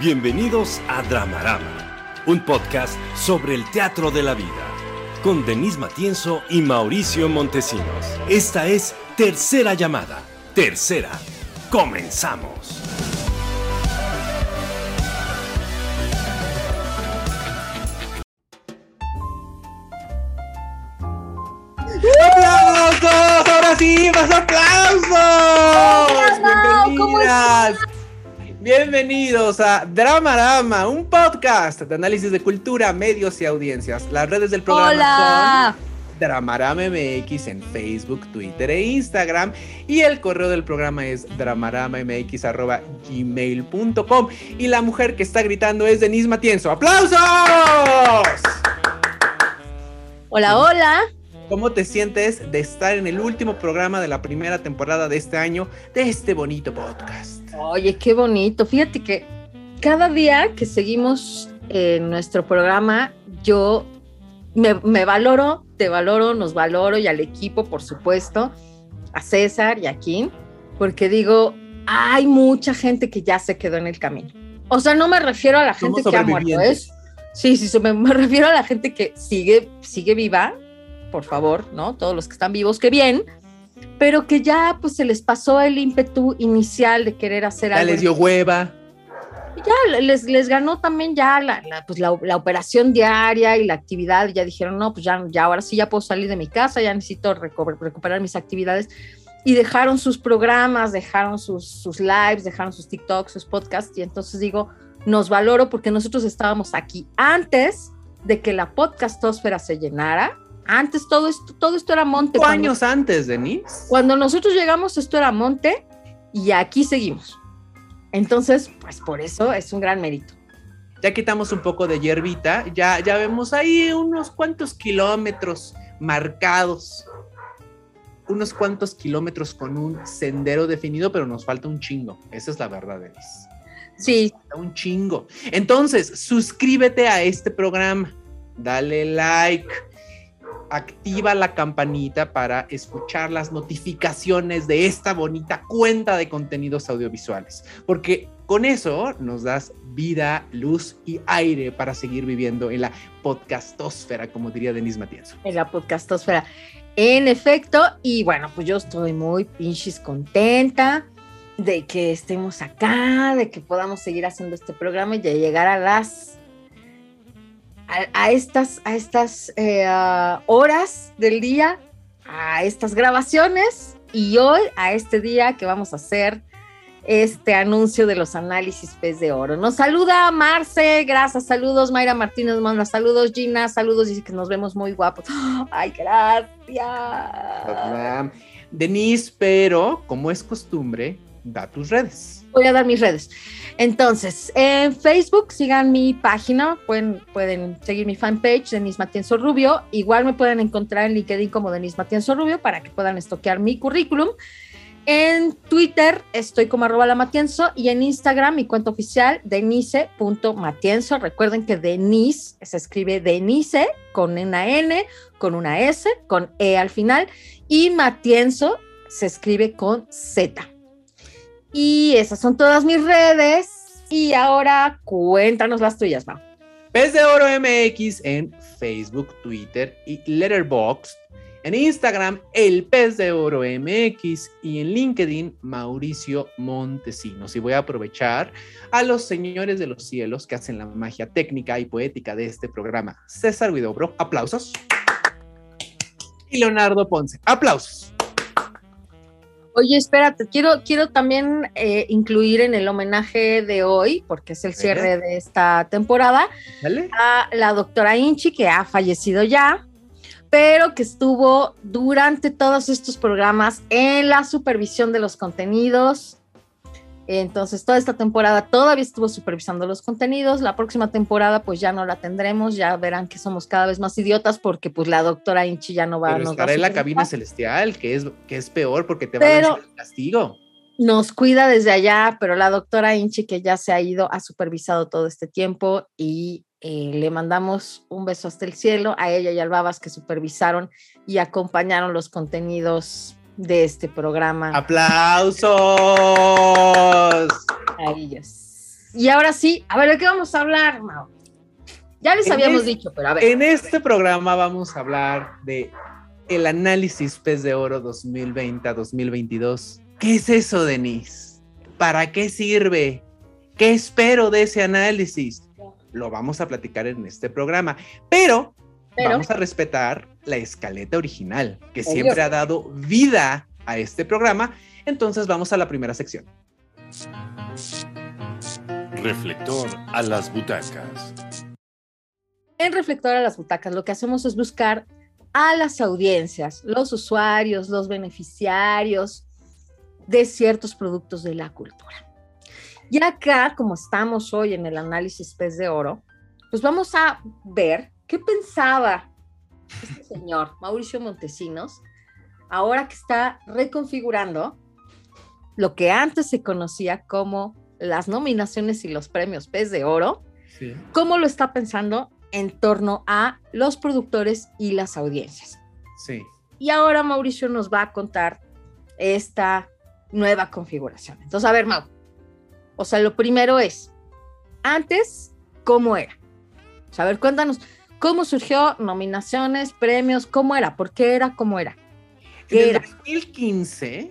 Bienvenidos a Dramarama, un podcast sobre el teatro de la vida, con Denise Matienzo y Mauricio Montesinos. Esta es Tercera Llamada. Tercera. Comenzamos. ¡Aplausos! ¡Ahora sí! ¡Más aplausos! ¡Bienvenidas! Bienvenidos a Dramarama, un podcast de análisis de cultura, medios y audiencias. Las redes del programa Hola. son Dramarama MX en Facebook, Twitter e Instagram. Y el correo del programa es dramaramamx.gmail.com. Y la mujer que está gritando es Denise Matienzo. ¡Aplausos! Hola, hola. ¿Cómo te sientes de estar en el último programa de la primera temporada de este año de este bonito podcast? Oye, qué bonito. Fíjate que cada día que seguimos en nuestro programa, yo me, me valoro, te valoro, nos valoro y al equipo, por supuesto, a César y a Kim, porque digo, hay mucha gente que ya se quedó en el camino. O sea, no me refiero a la gente que ha muerto, sobrevivientes. es Sí, sí, me, me refiero a la gente que sigue, sigue viva, por favor, ¿no? Todos los que están vivos, que bien, pero que ya pues se les pasó el ímpetu inicial de querer hacer Ya algo. les dio hueva. Ya les, les ganó también ya la, la, pues, la, la operación diaria y la actividad, ya dijeron, no, pues ya, ya ahora sí ya puedo salir de mi casa, ya necesito recu- recuperar mis actividades. Y dejaron sus programas, dejaron sus, sus lives, dejaron sus TikToks, sus podcasts, y entonces digo, nos valoro porque nosotros estábamos aquí antes de que la podcastósfera se llenara. Antes todo esto, todo esto era monte. Cinco Cuando- años antes, Denise. cuando nosotros llegamos, esto era monte y aquí seguimos. Entonces, pues por eso es un gran mérito. Ya quitamos un poco de hierbita. Ya, ya vemos ahí unos cuantos kilómetros marcados. Unos cuantos kilómetros con un sendero definido, pero nos falta un chingo. Esa es la verdad, Denise. Sí, Falta un chingo. Entonces, suscríbete a este programa. Dale like. Activa la campanita para escuchar las notificaciones de esta bonita cuenta de contenidos audiovisuales. Porque con eso nos das vida, luz y aire para seguir viviendo en la podcastósfera, como diría Denise Matienzo. en la podcastosfera. En efecto, y bueno, pues yo estoy muy pinches contenta de que estemos acá, de que podamos seguir haciendo este programa y de llegar a las a, estas a estas ah, horas del día, a estas grabaciones y hoy a este día que vamos a hacer este anuncio de los análisis pez de oro. Nos saluda Marce, gracias, saludos, Mayra Martínez manda saludos, Gina, saludos, dice que nos vemos muy guapos. Ay, gracias. Denise, pero como es costumbre, da tus redes. Voy a dar mis redes. Entonces, en Facebook sigan mi página, pueden, pueden seguir mi fanpage, Denise Matienzo Rubio. Igual me pueden encontrar en LinkedIn como Denise Matienzo Rubio para que puedan estoquear mi currículum. En Twitter estoy como arroba la Matienzo y en Instagram mi cuenta oficial denise.matienzo. Recuerden que Denise se escribe Denise con una N, con una S, con E al final y Matienzo se escribe con Z. Y esas son todas mis redes. Y ahora cuéntanos las tuyas, Mau. Pez de Oro MX en Facebook, Twitter y Letterboxd. En Instagram, El Pez de Oro MX y en LinkedIn, Mauricio Montesinos. Y voy a aprovechar a los señores de los cielos que hacen la magia técnica y poética de este programa. César Guidobro, aplausos. Y Leonardo Ponce, aplausos. Oye, espérate, quiero, quiero también eh, incluir en el homenaje de hoy, porque es el cierre de esta temporada, ¿Vale? a la doctora Inchi, que ha fallecido ya, pero que estuvo durante todos estos programas en la supervisión de los contenidos. Entonces, toda esta temporada todavía estuvo supervisando los contenidos. La próxima temporada, pues ya no la tendremos. Ya verán que somos cada vez más idiotas porque, pues, la doctora Inchi ya no va Pero nos va a estará en la cabina celestial, que es, que es peor porque te va a lanzar el castigo. nos cuida desde allá, pero la doctora Inchi, que ya se ha ido, ha supervisado todo este tiempo y eh, le mandamos un beso hasta el cielo a ella y al Babas que supervisaron y acompañaron los contenidos de este programa. ¡Aplausos! A ellos. Y ahora sí, a ver, ¿de qué vamos a hablar, Mau? Ya les En habíamos es- dicho, pero a ver. En este programa vamos a hablar de el análisis pez de oro 2020 a 2022. ¿Qué es eso, Denise? ¿Para qué sirve? ¿Qué espero de ese análisis? Lo vamos a platicar en este programa, pero, Pero- vamos a respetar la escaleta original, que Obvio. siempre ha dado vida a este programa. Entonces vamos a la primera sección. Reflector a las butacas. En Reflector a las Butacas lo que hacemos es buscar a las audiencias, los usuarios, los beneficiarios de ciertos productos de la cultura. Y acá, como estamos hoy en el análisis pez de oro, pues vamos a ver qué pensaba este señor, Mauricio Montesinos, ahora que está reconfigurando lo que antes se conocía como las nominaciones y los premios pez de oro, Sí. cómo lo está pensando en torno a los productores y las audiencias. Sí. Y ahora Mauricio nos va a contar esta nueva configuración. Entonces, a ver, Mau. O sea, lo primero es, antes, ¿cómo era? O sea, a ver, cuéntanos, ¿cómo surgió? Nominaciones, premios, ¿cómo era? ¿Por qué era? ¿Cómo era? ¿Qué En el era? 2015,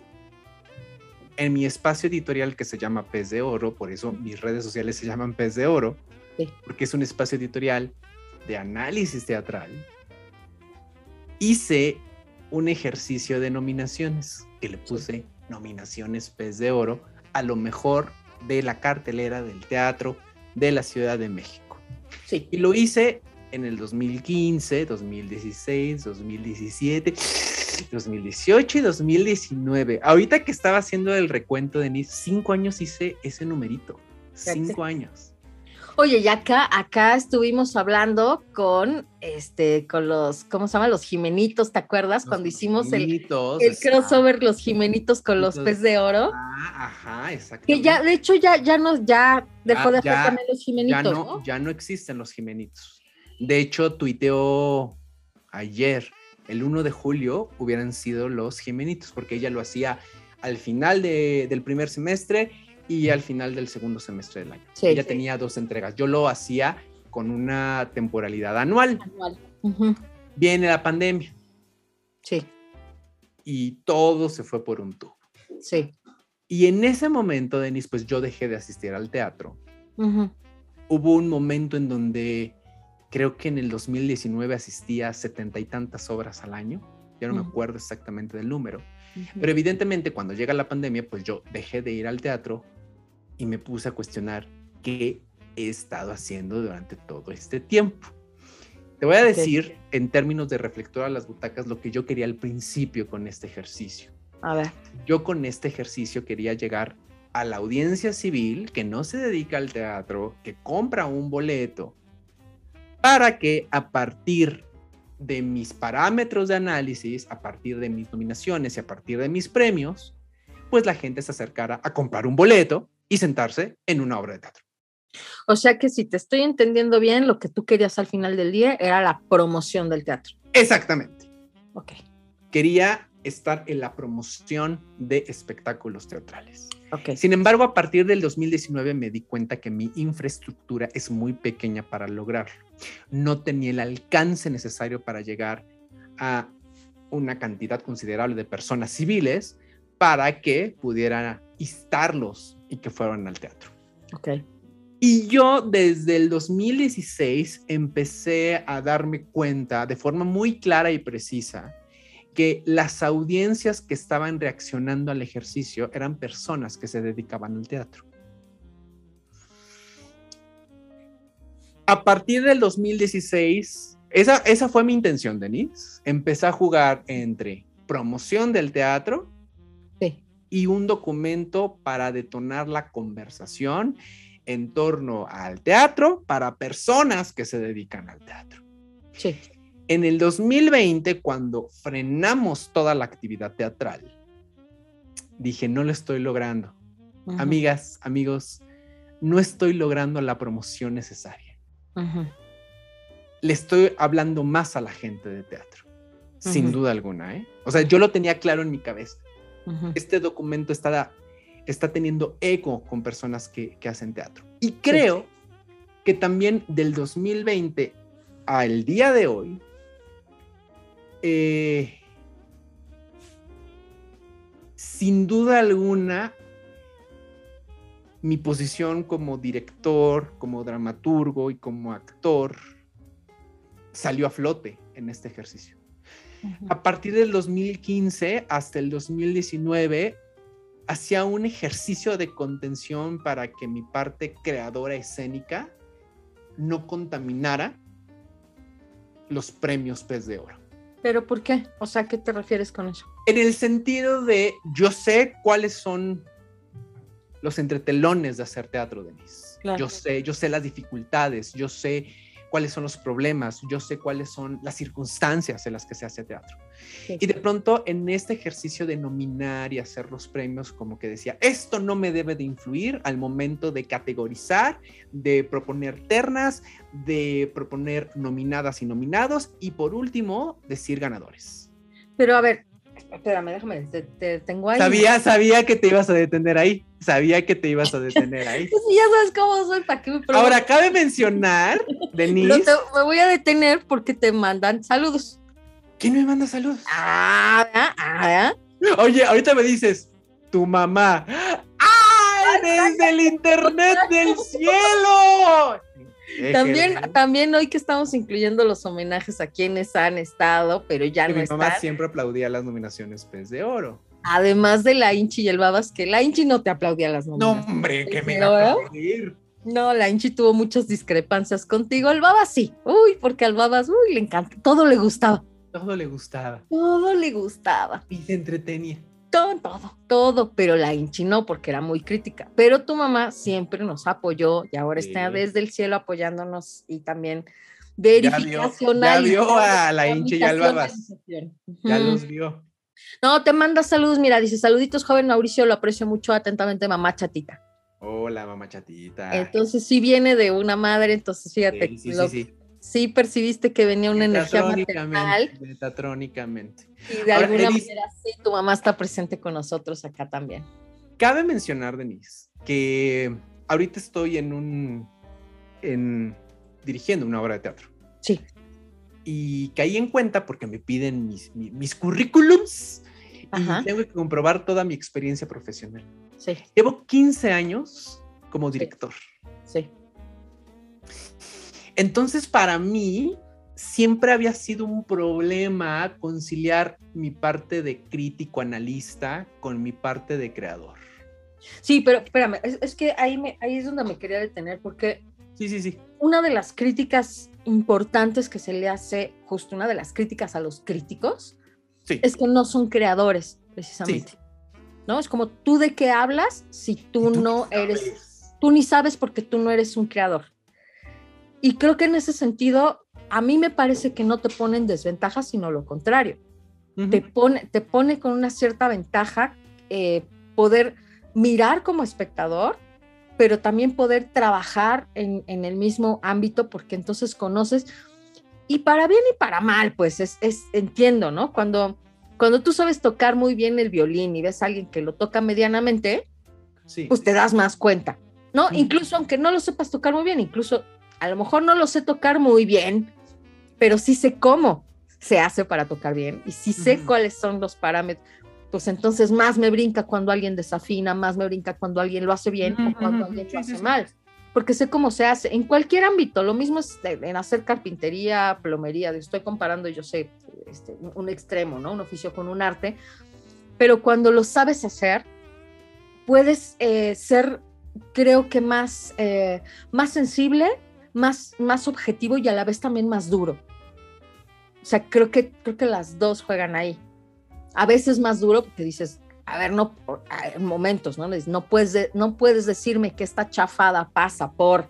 en mi espacio editorial que se llama Pez de Oro, por eso mis redes sociales se llaman Pez de Oro, Sí. porque es un espacio editorial de análisis teatral, hice un ejercicio de nominaciones que le puse nominaciones Pez de Oro a lo mejor de la cartelera del teatro de la Ciudad de México. Sí. Y lo hice en el 2015, 2016, 2017, 2018 y 2019. Ahorita que estaba haciendo el recuento de Nice, cinco años hice ese numerito. Cinco años. Oye, y acá, acá estuvimos hablando con, este, con los, ¿cómo se llama? Los Jimenitos, ¿te acuerdas? Cuando hicimos el, crossover Los Jimenitos con los pez de oro. Ah, ajá, exacto. Que ya, de hecho, ya, ya no, ya dejó Ah, de hacer también los ya Jimenitos, no, ¿no? ya no existen los Jimenitos. De hecho, tuiteó ayer, el 1 de julio, hubieran sido los Jimenitos, porque ella lo hacía al final de- del primer semestre y al final del segundo semestre del año. Sí, ella sí. tenía dos entregas. Yo lo hacía con una temporalidad anual. Viene la pandemia Sí, y todo se fue por un tubo. sí. Y en ese momento, Denis, pues yo dejé de asistir al teatro. Hubo un momento en donde creo que en el 2019 asistía a setenta y tantas obras al año. Ya no me Ujú. acuerdo exactamente del número. ujú. Pero evidentemente cuando llega la pandemia, pues yo dejé de ir al teatro y me puse a cuestionar qué he estado haciendo durante todo este tiempo. Te voy a decir en términos de reflector a las butacas lo que yo quería al principio con este ejercicio. A ver, Yo con este ejercicio quería llegar a la audiencia civil que no se dedica al teatro, que compra un boleto, para que a partir de mis parámetros de análisis, a partir de mis nominaciones y a partir de mis premios, pues la gente se acercara a comprar un boleto y sentarse en una obra de teatro. o sea que si te estoy entendiendo bien, lo que tú querías al final del día era la promoción del teatro. Exactamente. Ok, Quería estar en la promoción de espectáculos teatrales. ok. Sin embargo, a partir del 2019 me di cuenta que mi infraestructura es muy pequeña para lograrlo. No tenía el alcance necesario para llegar a una cantidad considerable de personas civiles para que pudiera instarlos y que fueran al teatro. Ok, Y yo desde el 2016 empecé a darme cuenta de forma muy clara y precisa que las audiencias que estaban reaccionando al ejercicio eran personas que se dedicaban al teatro. A partir del 2016, esa, esa fue mi intención, Denise. Empecé a jugar entre promoción del teatro sí, y un documento para detonar la conversación en torno al teatro para personas que se dedican al teatro. sí. En el 2020, cuando frenamos toda la actividad teatral, dije, no lo estoy logrando. Amigas, amigos, no estoy logrando la promoción necesaria. Le estoy hablando más a la gente de teatro, sin duda alguna. ¿eh? O sea, yo lo tenía claro en mi cabeza. Este documento está, está teniendo eco con personas que, que hacen teatro. Y creo que también del 2020 al día de hoy, eh, sin duda alguna, mi posición como director, como dramaturgo y como actor salió a flote en este ejercicio. A partir del 2015 hasta el 2019, hacía un ejercicio de contención para que mi parte creadora escénica no contaminara los premios Pez de Oro. ¿Pero por qué? O sea, ¿qué te refieres con eso? En el sentido de, yo sé cuáles son los entretelones de hacer teatro, Denise. Claro. Yo sé, yo sé las dificultades, yo sé cuáles son los problemas, yo sé cuáles son las circunstancias en las que se hace teatro. Y de pronto en este ejercicio de nominar y hacer los premios, como que decía, esto no me debe de influir al momento de categorizar, de proponer ternas, de proponer nominadas y nominados y por último, decir ganadores. Pero a ver, espérame, déjame, te, tengo ahí. Sabía, sabía que te ibas a detener ahí. Sabía que te ibas a detener ahí. pues ya sabes cómo soy, ¿para qué me Ahora, cabe mencionar, Denise. me voy a detener porque te mandan saludos. ¿Quién me manda saludos? Ah, ah, ah. Oye, ahorita me dices, tu mamá. ¡Ay, desde el internet del cielo! También, también hoy que estamos incluyendo los homenajes a quienes han estado, pero ya no mi están. mamá siempre aplaudía las nominaciones Pez de Oro. Además de la Inchi y el Babas, que la Inchi no te aplaudía las nominaciones. No, hombre, que me iba a aplaudir. No, la Inchi tuvo muchas discrepancias contigo. El Babas sí. Uy, porque al Babas, uy, le encanta. Todo le gustaba. Todo le gustaba. Todo le gustaba. Y se entretenía todo, todo, todo, pero la Inchi no, porque era muy crítica. Pero tu mamá siempre nos apoyó y ahora está desde el cielo apoyándonos y también verificación. Ya vio, a la Inchi y al Babas. Ya los vio. No, te manda saludos, mira, dice saluditos, joven Mauricio, lo aprecio mucho atentamente, mamá chatita. Hola, mamá chatita. Entonces sí viene de una madre, entonces fíjate. Sí, sí, sí, sí percibiste que venía una energía maternal. Metatrónicamente. Y de alguna manera sí, tu mamá está presente con nosotros acá también. Cabe mencionar, Denise, que ahorita estoy en un, en, dirigiendo una obra de teatro. Sí. Y caí en cuenta porque me piden mis, mis, currículums y tengo que comprobar toda mi experiencia profesional. Sí. Llevo 15 años como director. sí. Entonces, para mí, siempre había sido un problema conciliar mi parte de crítico analista con mi parte de creador. Sí, pero espérame, es, que ahí, me, ahí es donde me quería detener, porque sí, sí, sí. una de las críticas importantes que se le hace, justo una de las críticas a los críticos, es que no son creadores, precisamente. ¿No? Es como tú de qué hablas si tú, no eres, tú ni sabes porque tú no eres un creador. Y creo que en ese sentido, a mí me parece que no te pone en desventaja, sino lo contrario. te, pone, te pone con una cierta ventaja eh, poder mirar como espectador, pero también poder trabajar en, el mismo ámbito, porque entonces conoces, y para bien y para mal, pues es, entiendo, ¿no? Cuando, cuando tú sabes tocar muy bien el violín y ves a alguien que lo toca medianamente, pues te das más cuenta, ¿no? Incluso aunque no lo sepas tocar muy bien, incluso a lo mejor no lo sé tocar muy bien, pero sí sé cómo se hace para tocar bien y sí sé cuáles son los parámetros. Pues entonces más me brinca cuando alguien desafina, más me brinca cuando alguien lo hace bien o cuando alguien lo hace mal, porque sé cómo se hace en cualquier ámbito. Lo mismo es en hacer carpintería, plomería, estoy comparando, yo sé, este, un extremo, ¿no? Un oficio con un arte, pero cuando lo sabes hacer, puedes eh, ser, creo que más, eh, más sensible más, más objetivo y a la vez también más duro. O sea, creo que, creo que las dos juegan ahí. A veces más duro porque dices, a ver, no, en momentos, ¿no? No puedes, no puedes decirme que esta chafada pasa por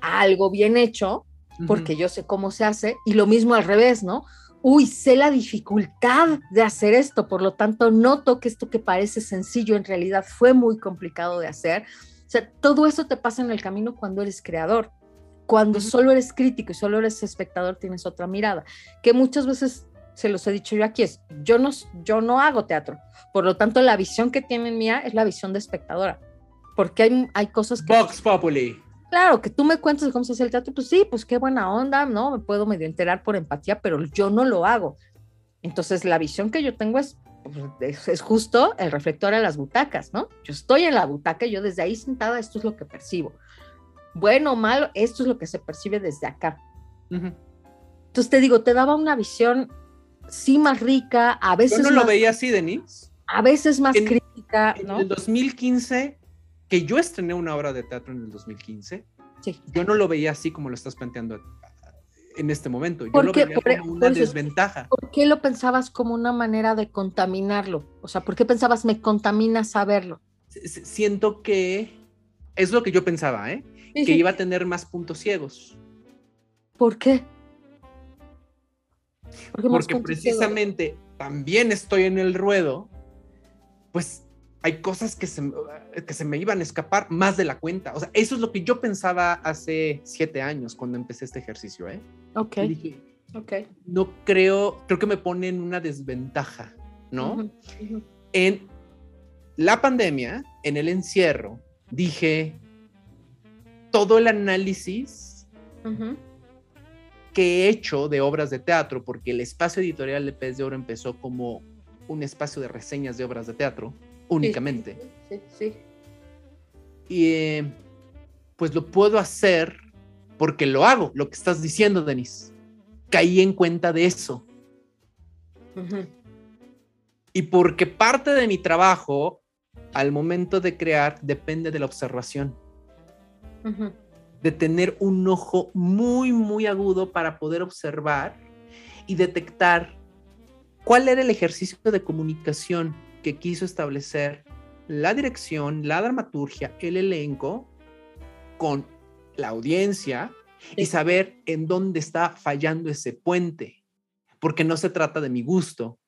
algo bien hecho, porque yo sé cómo se hace, y lo mismo al revés, ¿no? Uy, sé la dificultad de hacer esto, por lo tanto, noto que esto que parece sencillo en realidad fue muy complicado de hacer. O sea, todo eso te pasa en el camino cuando eres creador. Cuando solo eres crítico y solo eres espectador, tienes otra mirada, que muchas veces se los he dicho yo aquí, es, yo no, yo no hago teatro, por lo tanto la visión que tienen mía es la visión de espectadora, porque hay, hay cosas que... Vox Populi. Claro, que tú me cuentes de cómo se hace el teatro, pues sí, pues qué buena onda, ¿no? Me puedo medio enterar por empatía, pero yo no lo hago. Entonces, la visión que yo tengo es, pues, es, es justo el reflector a las butacas, ¿no? Yo estoy en la butaca, yo desde ahí sentada, esto es lo que percibo. Bueno o malo, esto es lo que se percibe desde acá. Entonces, te digo, te daba una visión, sí, más rica, a veces, Yo no lo veía así, Denise. a veces más En- crítica, En ¿no? el 2015, que yo estrené una obra de teatro en el 2015, Sí. yo no lo veía así como lo estás planteando en este momento. Yo ¿Por lo veía Por- como una por eso- desventaja. ¿Por qué lo pensabas como una manera de contaminarlo? O sea, ¿por qué pensabas me contamina saberlo? Siento que es lo que yo pensaba, ¿eh? Que iba a tener más puntos ciegos. ¿Por qué? ¿Por qué más Porque ciegos? precisamente también estoy en el ruedo, pues hay cosas que se, que se me iban a escapar más de la cuenta. O sea, eso es lo que yo pensaba hace siete años cuando empecé este ejercicio, ¿eh? Ok, Y dije, ok. no creo, creo que me pone en una desventaja, ¿no? En la pandemia, en el encierro, dije, todo el análisis que he hecho de obras de teatro, porque el espacio editorial de Pez de Oro empezó como un espacio de reseñas de obras de teatro, únicamente. Sí, sí. Y eh, pues lo puedo hacer porque lo hago, lo que estás diciendo, Denise. Caí en cuenta de eso. Y porque parte de mi trabajo al momento de crear depende de la observación, De tener un ojo muy, muy agudo para poder observar y detectar cuál era el ejercicio de comunicación que quiso establecer la dirección, la dramaturgia, el elenco con la audiencia y saber en dónde está fallando ese puente, porque no se trata de mi gusto.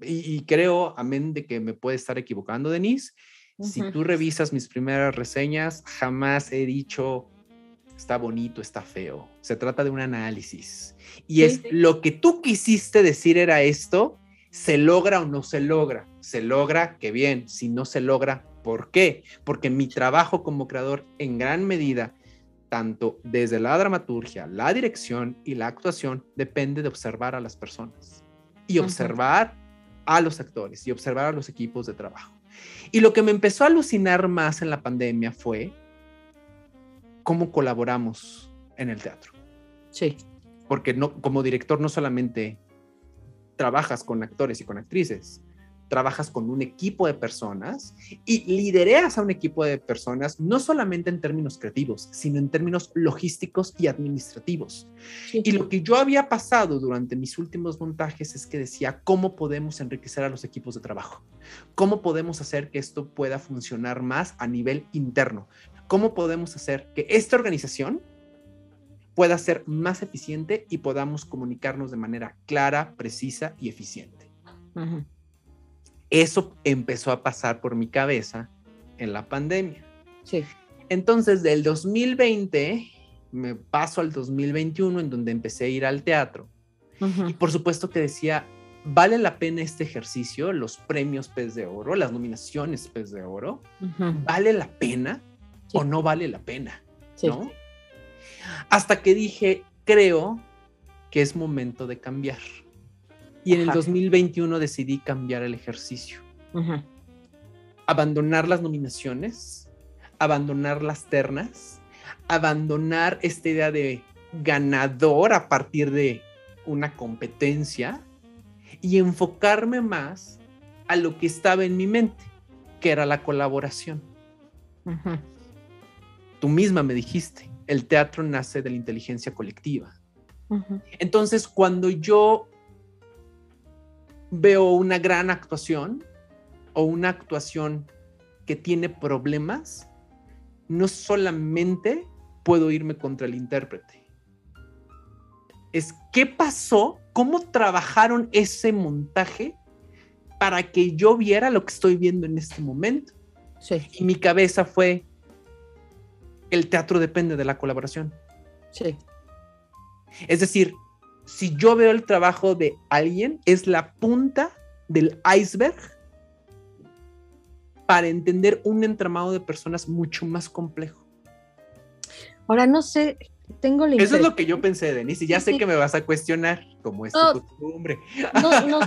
Y, y creo, amén de que me puede estar equivocando, Denise, si tú revisas mis primeras reseñas, jamás he dicho está bonito, está feo. Se trata de un análisis. Y Sí, es sí. lo que tú quisiste decir era esto, ¿se logra o no se logra? Se logra, qué bien. Si no se logra, ¿por qué? Porque mi trabajo como creador en gran medida, tanto desde la dramaturgia, la dirección y la actuación, depende de observar a las personas y observar a los actores y observar a los equipos de trabajo. Y lo que me empezó a alucinar más en la pandemia fue cómo colaboramos en el teatro. Sí. Porque no, como director no solamente trabajas con actores y con actrices, trabajas con un equipo de personas y lidereas a un equipo de personas no solamente en términos creativos, sino en términos logísticos y administrativos. sí. Y lo que yo había pasado durante mis últimos montajes es que decía, ¿cómo podemos enriquecer a los equipos de trabajo? ¿Cómo podemos hacer que esto pueda funcionar más a nivel interno? ¿Cómo podemos hacer que esta organización pueda ser más eficiente y podamos comunicarnos de manera clara, precisa y eficiente? Ujú. Eso empezó a pasar por mi cabeza en la pandemia. Sí. Entonces, del 2020 me paso al 2021 en donde empecé a ir al teatro. Y por supuesto que decía, ¿vale la pena este ejercicio? Los premios Pez de Oro, las nominaciones Pez de Oro. ¿vale la pena Sí. o no vale la pena? Sí. ¿no? Hasta que dije, creo que es momento de cambiar. Y en el Ajá. 2021 decidí cambiar el ejercicio. Ujú. abandonar las nominaciones, abandonar las ternas, abandonar esta idea de ganador a partir de una competencia y enfocarme más a lo que estaba en mi mente, que era la colaboración. Ujú. Tú misma me dijiste, el teatro nace de la inteligencia colectiva. Entonces, cuando yo veo una gran actuación o una actuación que tiene problemas, no solamente puedo irme contra el intérprete. Es qué pasó, cómo trabajaron ese montaje para que yo viera lo que estoy viendo en este momento. Sí. Y mi cabeza fue, el teatro depende de la colaboración. Sí. Es decir, si yo veo el trabajo de alguien, es la punta del iceberg para entender un entramado de personas mucho más complejo. Ahora no sé, tengo la Eso es lo que yo pensé, Denise, y ya sé Sí. que me vas a cuestionar, como es No. tu costumbre. No, no,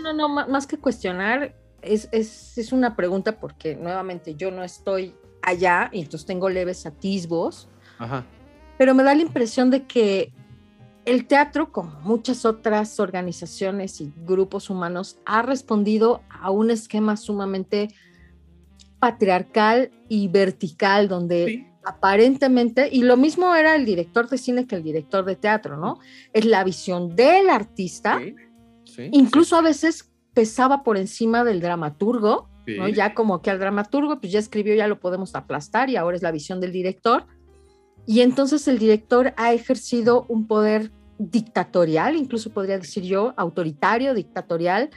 no, no, más que cuestionar, es, es, es una pregunta porque nuevamente yo no estoy allá y entonces tengo leves atisbos, Ajá. pero me da la impresión de que el teatro, como muchas otras organizaciones y grupos humanos, ha respondido a un esquema sumamente patriarcal y vertical, donde Sí. aparentemente, y lo mismo era el director de cine que el director de teatro, ¿no? Es la visión del artista, Sí. Sí. incluso a veces pesaba por encima del dramaturgo. ¿no? Ya como que al dramaturgo, pues ya escribió, ya lo podemos aplastar y ahora es la visión del director. Y entonces el director ha ejercido un poder dictatorial, incluso podría decir yo, autoritario, dictatorial,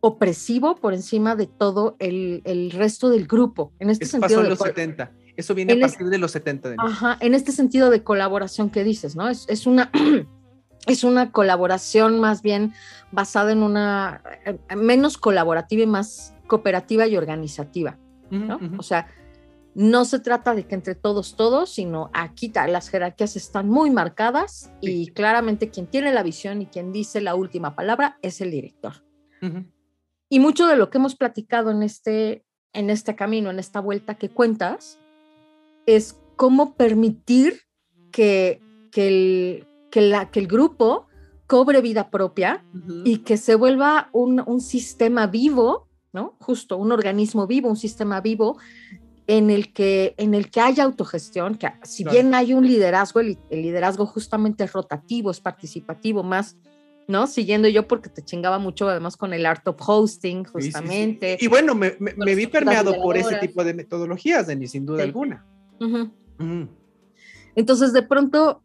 opresivo por encima de todo el, el resto del grupo. En este Eso sentido pasó en de los col- 70. Eso viene En a es- partir de los 70, Denise. Ajá, en este sentido de colaboración que dices, ¿no? Es, es una es una colaboración más bien basada en una eh, menos colaborativa y más cooperativa y organizativa, ¿no? O sea, no se trata de que entre todos todos, sino aquí las jerarquías están muy marcadas y claramente quien tiene la visión y quien dice la última palabra es el director. Y mucho de lo que hemos platicado en este, en este camino, en esta vuelta que cuentas, es cómo permitir que, que, el, que, la, que el grupo cobre vida propia y que se vuelva un, un sistema vivo, ¿no? Justo, un organismo vivo, un sistema vivo en el que, en el que haya autogestión, que si Claro. bien hay un liderazgo, el, el liderazgo justamente es rotativo, es participativo, más, ¿no? Siguiendo yo porque te chingaba mucho además con el art of hosting, Sí, sí, sí. justamente. Y bueno, me, me- vi permeado por ese tipo de metodologías, Denis, sin duda alguna. Ujú. Entonces, de pronto,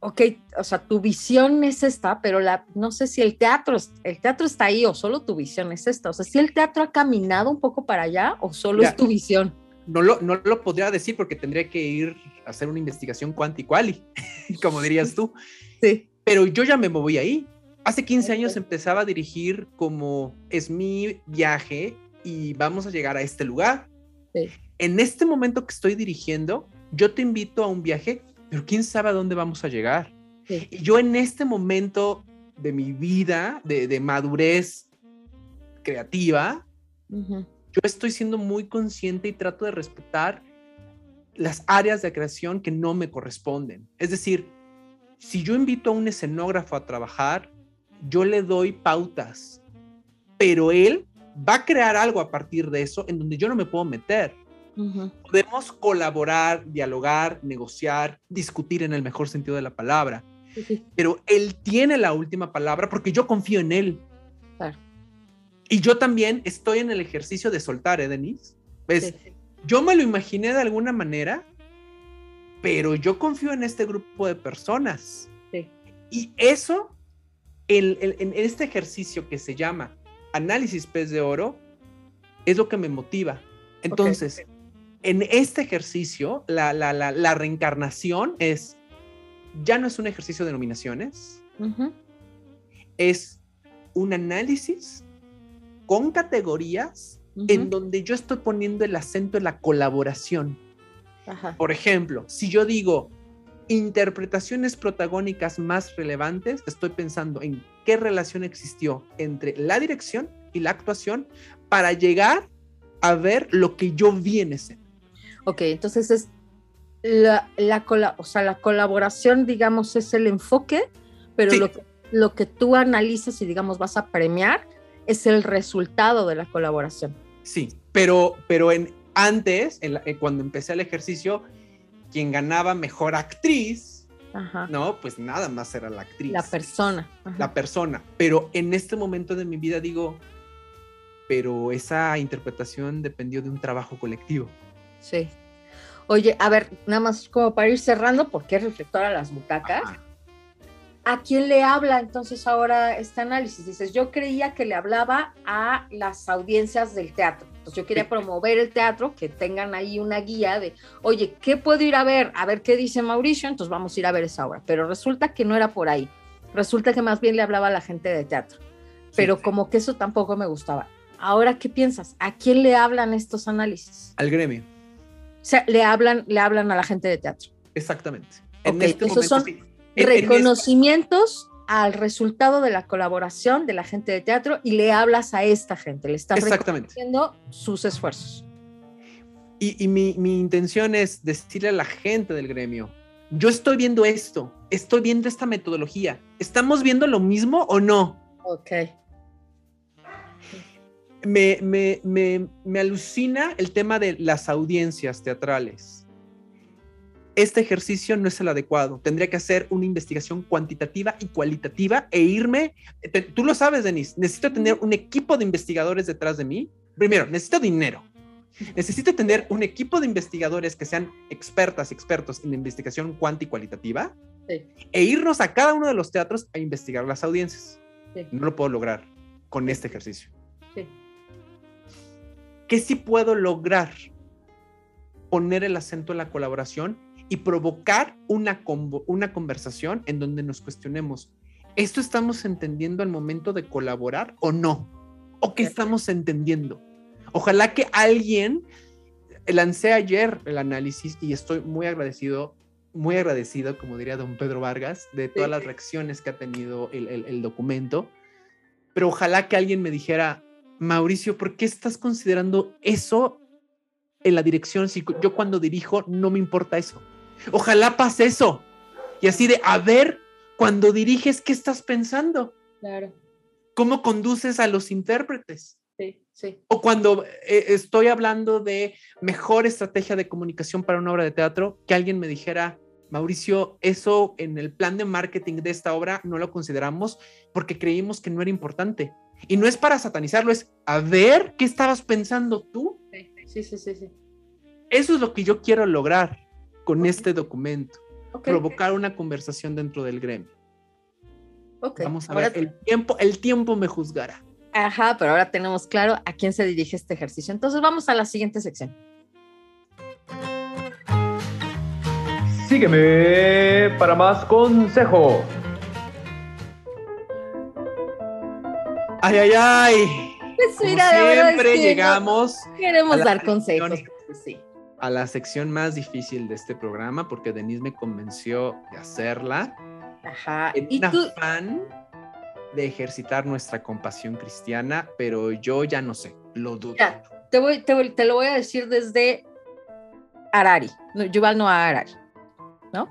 ok, o sea, tu visión es esta, pero la, no sé si el teatro, el teatro está ahí o solo tu visión es esta. O sea, si el teatro ha caminado un poco para allá o solo es tu visión. No lo, no lo podría decir porque tendría que ir a hacer una investigación cuanti quali, como dirías tú. Sí. Pero yo ya me moví ahí. Hace 15 años empezaba a dirigir como es mi viaje y vamos a llegar a este lugar. Sí. En este momento que estoy dirigiendo, yo te invito a un viaje, pero quién sabe a dónde vamos a llegar. Sí. Y yo en este momento de mi vida, de, de madurez creativa. Yo estoy siendo muy consciente y trato de respetar las áreas de creación que no me corresponden. Es decir, si yo invito a un escenógrafo a trabajar, yo le doy pautas, pero él va a crear algo a partir de eso en donde yo no me puedo meter. Podemos colaborar, dialogar, negociar, discutir en el mejor sentido de la palabra, pero él tiene la última palabra porque yo confío en él. Y yo también estoy en el ejercicio de soltar, ¿eh, Denise? ¿Ves? Sí. Yo me lo imaginé de alguna manera, pero yo confío en este grupo de personas. Sí. Y eso, el- el- en este ejercicio que se llama análisis pez de oro, es lo que me motiva. Entonces, en este ejercicio, la, la- la- la reencarnación es, ya no es un ejercicio de nominaciones, es un análisis con categorías Ujú. en donde yo estoy poniendo el acento en la colaboración. Ajá. Por ejemplo, si yo digo interpretaciones protagónicas más relevantes, estoy pensando en qué relación existió entre la dirección y la actuación para llegar a ver lo que yo vi en escena. Ok, entonces es la, la, o sea, la colaboración, digamos, es el enfoque, pero Sí. lo, que, lo que tú analizas y, digamos, vas a premiar es el resultado de la colaboración. Sí, pero, pero en, antes, en la- eh, cuando empecé el ejercicio, quien ganaba mejor actriz, Ajá. no, pues nada más era la actriz. La persona. Ajá. la persona. Pero en este momento de mi vida digo, pero esa interpretación dependió de un trabajo colectivo. Sí. Oye, a ver, nada más como para ir cerrando, porque es reflector a las butacas. Ajá. ¿A quién le habla entonces ahora este análisis? Dices, yo creía que le hablaba a las audiencias del teatro. Entonces yo quería Sí. promover el teatro, que tengan ahí una guía de, oye, ¿qué puedo ir a ver? A ver qué dice Mauricio, entonces vamos a ir a ver esa obra. Pero resulta que no era por ahí. Resulta que más bien le hablaba a la gente de teatro. Pero Sí. como que eso tampoco me gustaba. Ahora, ¿qué piensas? ¿A quién le hablan estos análisis? Al gremio. O sea, le hablan, le hablan a la gente de teatro. Exactamente. Ok, esos son reconocimientos al resultado de la colaboración de la gente de teatro y le hablas a esta gente, le estás reconociendo sus esfuerzos. Y, mi, mi, intención es decirle a la gente del gremio, yo estoy viendo esto, estoy viendo esta metodología, ¿estamos viendo lo mismo o no? Ok. Me, me, me, me alucina el tema de las audiencias teatrales este ejercicio no es el adecuado. Tendría que hacer una investigación cuantitativa y cualitativa e irme. tú lo sabes, Denise. Necesito tener un equipo de investigadores detrás de mí. Primero, necesito dinero. Necesito tener un equipo de investigadores que sean expertas y expertos en investigación cuanti y cualitativa e irnos a cada uno de los teatros a investigar las audiencias. No lo puedo lograr con este ejercicio. ¿Qué sí puedo lograr? Poner el acento en la colaboración y provocar una, una conversación en donde nos cuestionemos, ¿esto estamos entendiendo al momento de colaborar o no? ¿O qué estamos entendiendo? Ojalá que alguien, lancé ayer el análisis y estoy muy agradecido, muy agradecido, como diría don Pedro Vargas, de todas las reacciones que ha tenido el, el documento, pero ojalá que alguien me dijera, Mauricio, ¿por qué estás considerando eso en la dirección? Si yo cuando dirijo no me importa eso. Ojalá pase eso. Y así de, a ver, cuando diriges, ¿qué estás pensando? Claro. ¿Cómo conduces a los intérpretes? Sí, sí. O cuando eh, estoy hablando de mejor estrategia de comunicación para una obra de teatro, que alguien me dijera, Mauricio, eso en el plan de marketing de esta obra no lo consideramos porque creímos que no era importante. Y no es para satanizarlo, es a ver qué estabas pensando tú. Sí, sí, sí, sí. Eso es lo que yo quiero lograr con este documento. Provocar una conversación dentro del gremio. Vamos a ver, el tiempo, el tiempo me juzgará. Ajá, pero ahora tenemos claro a quién se dirige este ejercicio. Entonces vamos a la siguiente sección. Sígueme para más consejo. Ay, ay, ay. Pues siempre llegamos. queremos dar consejos. Sí a la sección más difícil de este programa porque Denise me convenció de hacerla. Ajá. En ¿Y un afán de ejercitar nuestra compasión cristiana, pero yo ya no sé, lo dudo. te, voy, te, lo voy a decir desde Harari, Yuval no Harari, ¿no?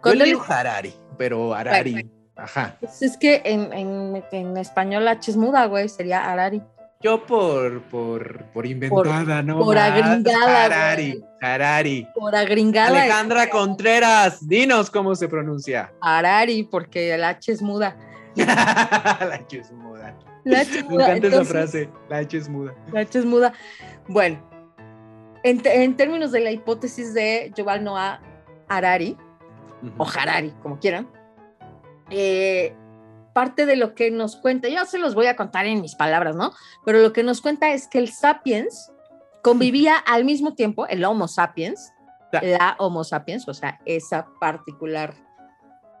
Cuando yo le Harari, pero Harari, ajá. Pues es que en, en, en español H es muda, güey, sería Harari. Yo por, por, por inventada, ¿no? Por agringada. Harari, Harari. Por agringada. Alejandra Contreras, dinos cómo se pronuncia. Harari, porque el H es muda. la H es muda. La H es muda. Me encanta esa frase, la H es muda. La H es muda. Bueno, en, en términos de la hipótesis de Yuval Noah Harari, o Harari, como quieran, eh, parte de lo que nos cuenta, yo se los voy a contar en mis palabras, ¿no? Pero lo que nos cuenta es que el sapiens convivía al mismo tiempo, el Homo sapiens, la Homo sapiens, o sea, esa particular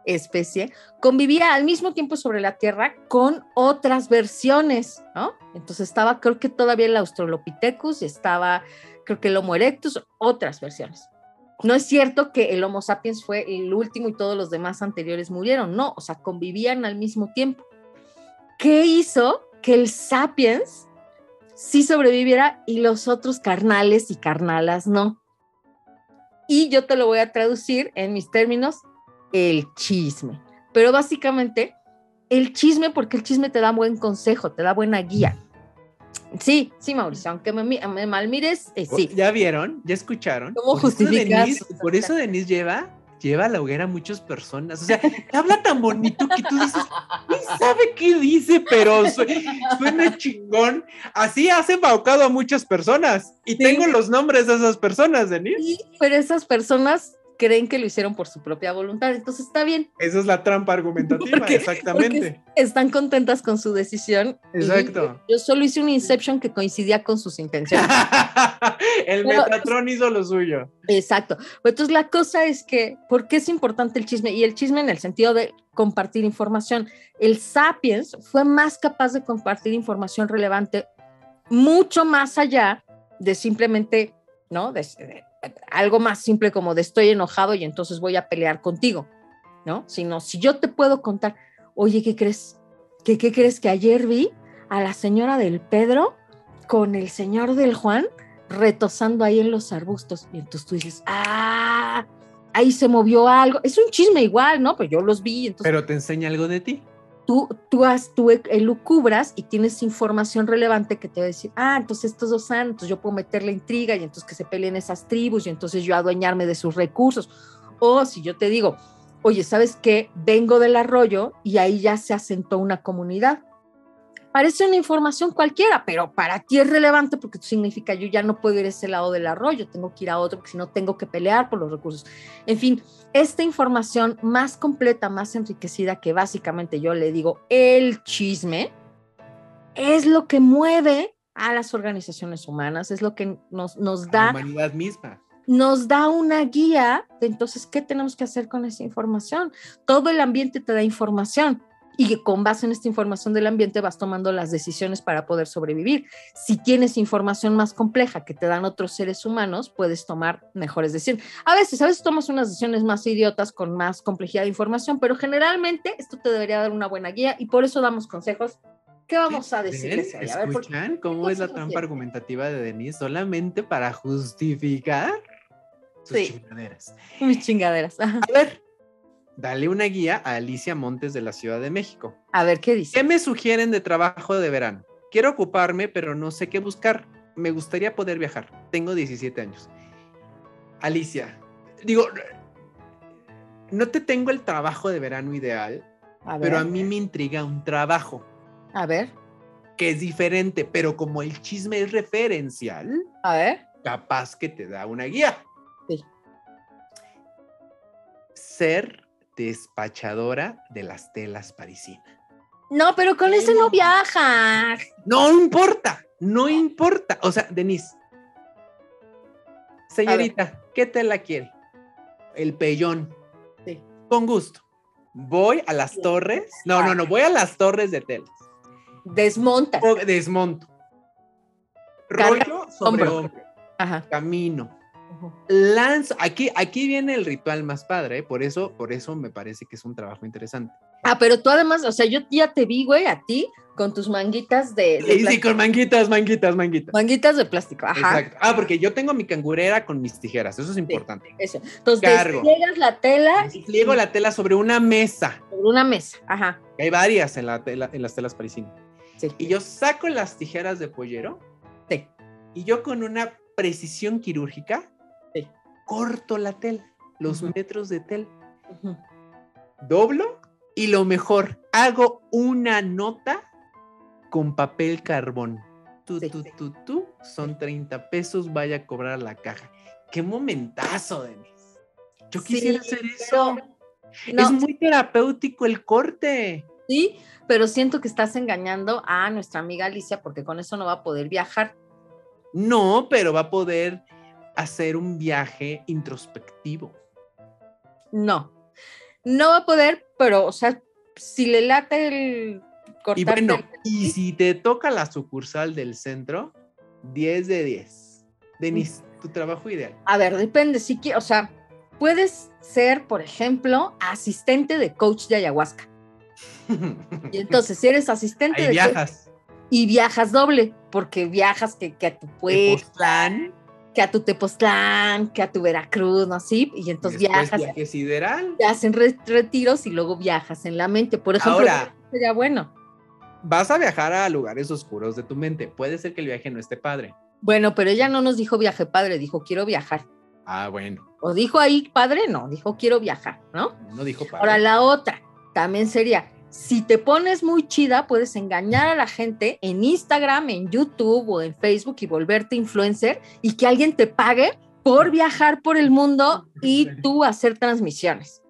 especie, convivía al mismo tiempo sobre la Tierra con otras versiones, ¿no? Entonces estaba, creo que todavía el Australopithecus, estaba, creo que el Homo erectus, otras versiones no es cierto que el Homo sapiens fue el último y todos los demás anteriores murieron, no, o sea, convivían al mismo tiempo. ¿Qué hizo que el sapiens sí sobreviviera y los otros carnales y carnalas no? Y yo te lo voy a traducir en mis términos, el chisme. Pero básicamente, el chisme, porque el chisme te da buen consejo, te da buena guía. Sí, sí, Mauricio, aunque me, me mal mires, eh, sí. ¿Ya vieron? ¿Ya escucharon? ¿Cómo justificas? por eso Denise lleva, lleva a la hoguera a muchas personas. O sea, habla tan bonito que tú dices, ni sabe qué dice, pero suena chingón. Así has embaucado a muchas personas. Y tengo los nombres de esas personas, Denise. Sí, pero esas personas creen que lo hicieron por su propia voluntad, entonces está bien. Esa es la trampa argumentativa, exactamente. están contentas con su decisión. Exacto. Yo solo hice un Inception que coincidía con sus intenciones. el Metatron hizo lo suyo. Exacto. Entonces la cosa es que, ¿por qué es importante el chisme? Y el chisme en el sentido de compartir información. El Sapiens fue más capaz de compartir información relevante mucho más allá de simplemente, ¿no? de algo más simple como de estoy enojado y entonces voy a pelear contigo, ¿no? Sino si yo te puedo contar, oye, ¿qué crees? ¿Qué, qué crees que ayer vi a la señora del Pedro con el señor del Juan retosando ahí en los arbustos? Y entonces tú dices, ah, ahí se movió algo. Es un chisme igual, ¿no? Pues yo los vi. Pero te enseña algo de ti tú, tú, has, tú elucubras y tienes información relevante que te va a decir, ah, entonces estos dos santos, yo puedo meter la intriga y entonces que se peleen esas tribus y entonces yo adueñarme de sus recursos. O si yo te digo, oye, ¿sabes qué? Vengo del arroyo y ahí ya se asentó una comunidad parece una información cualquiera, pero para ti es relevante porque significa yo ya no puedo ir a ese lado del arroyo, tengo que ir a otro porque si no tengo que pelear por los recursos. En fin, esta información más completa, más enriquecida, que básicamente yo le digo el chisme, es lo que mueve a las organizaciones humanas, es lo que nos, nos da... La humanidad misma nos da una guía de entonces qué tenemos que hacer con esa información. Todo el ambiente te da información y con base en esta información del ambiente vas tomando las decisiones para poder sobrevivir. Si tienes información más compleja que te dan otros seres humanos, puedes tomar mejores decisiones. A veces, a veces tomas unas decisiones más idiotas con más complejidad de información, pero generalmente esto te debería dar una buena guía y por eso damos consejos. ¿Qué vamos a decir? ¿Escuchan cómo es la trampa argumentativa de Denise solamente para justificar sus chingaderas? Mis chingaderas. A ver, dale una guía a Alicia Montes de la Ciudad de México. A ver, ¿qué dice? ¿Qué me sugieren de trabajo de verano? Quiero ocuparme, pero no sé qué buscar. Me gustaría poder viajar. Tengo 17 años. Alicia, digo, no te tengo el trabajo de verano ideal, pero a mí me intriga un trabajo. A ver. Que es diferente, pero como el chisme es referencial, a ver. Capaz que te da una guía. Sí. Ser despachadora de las telas parisinas. No, pero con ese no viaja. No importa, no importa. O sea, Denise, señorita, ¿qué tela quiere? El pellón. Sí. Con gusto. Voy a las torres. No, no, no, voy a las torres de telas. Desmonta. desmonto. Rollo sobre hombro. Ajá. Camino lanza, aquí, aquí viene el ritual más padre, ¿eh? por eso, por eso me parece que es un trabajo interesante. Ah, pero tú además, o sea, yo ya te vi, güey, a ti con tus manguitas de, sí, sí, con manguitas, manguitas, manguitas. Manguitas de plástico, ajá. Exacto. Ah, porque yo tengo mi cangurera con mis tijeras, eso es importante. eso. Entonces, despliegas la tela. Despliego la tela sobre una mesa. Sobre una mesa, ajá. Hay varias en, la en las telas parisinas. Sí. Y yo saco las tijeras de pollero. Sí. Y yo con una precisión quirúrgica corto la tela, los metros de tela, doblo y lo mejor, hago una nota con papel carbón. Tú, tú, tú, tú, son 30 pesos, vaya a cobrar la caja. Qué momentazo, Denise. Yo quisiera hacer eso. Es muy terapéutico el corte. Sí, pero siento que estás engañando a nuestra amiga Alicia porque con eso no va a poder viajar. No, pero va a poder hacer un viaje introspectivo. No, no va a poder, pero, o sea, si le late el cortar. Y bueno, y si te toca la sucursal del centro, 10 de 10. Denis, tu trabajo ideal. A ver, depende, si o sea, puedes ser, por ejemplo, asistente de coach de ayahuasca. y entonces, si eres asistente de viajas. y viajas doble, porque viajas que, que a tu pueblo que a tu Tepoztlán, que a tu Veracruz, ¿no? Sí, y entonces viajas. Viaje sideral. Te hacen retiros y luego viajas en la mente. Por ejemplo, Ahora, sería bueno. Vas a viajar a lugares oscuros de tu mente. Puede ser que el viaje no esté padre. Bueno, pero ella no nos dijo viaje padre, dijo quiero viajar. Ah, bueno. O dijo ahí padre, no, dijo quiero viajar, ¿no? No dijo padre. Ahora la otra también sería si te pones muy chida, puedes engañar a la gente en Instagram, en YouTube o en Facebook y volverte influencer y que alguien te pague por viajar por el mundo y tú hacer transmisiones.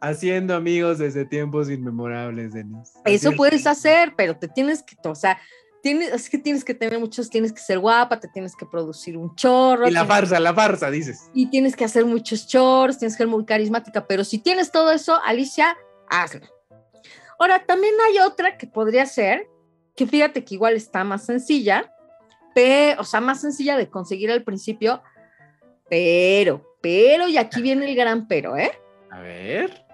Haciendo amigos desde tiempos inmemorables, Denise. Eso puedes hacer, pero te tienes que, o sea, tienes, es que tienes que tener muchos, tienes que ser guapa, te tienes que producir un chorro. Y la farsa, la farsa, dices. Y tienes que hacer muchos chorros, tienes que ser muy carismática, pero si tienes todo eso, Alicia, hazlo. Ahora, también hay otra que podría ser, que fíjate que igual está más sencilla, pero, o sea, más sencilla de conseguir al principio, pero, pero, y aquí viene el gran pero, ¿eh? A ver.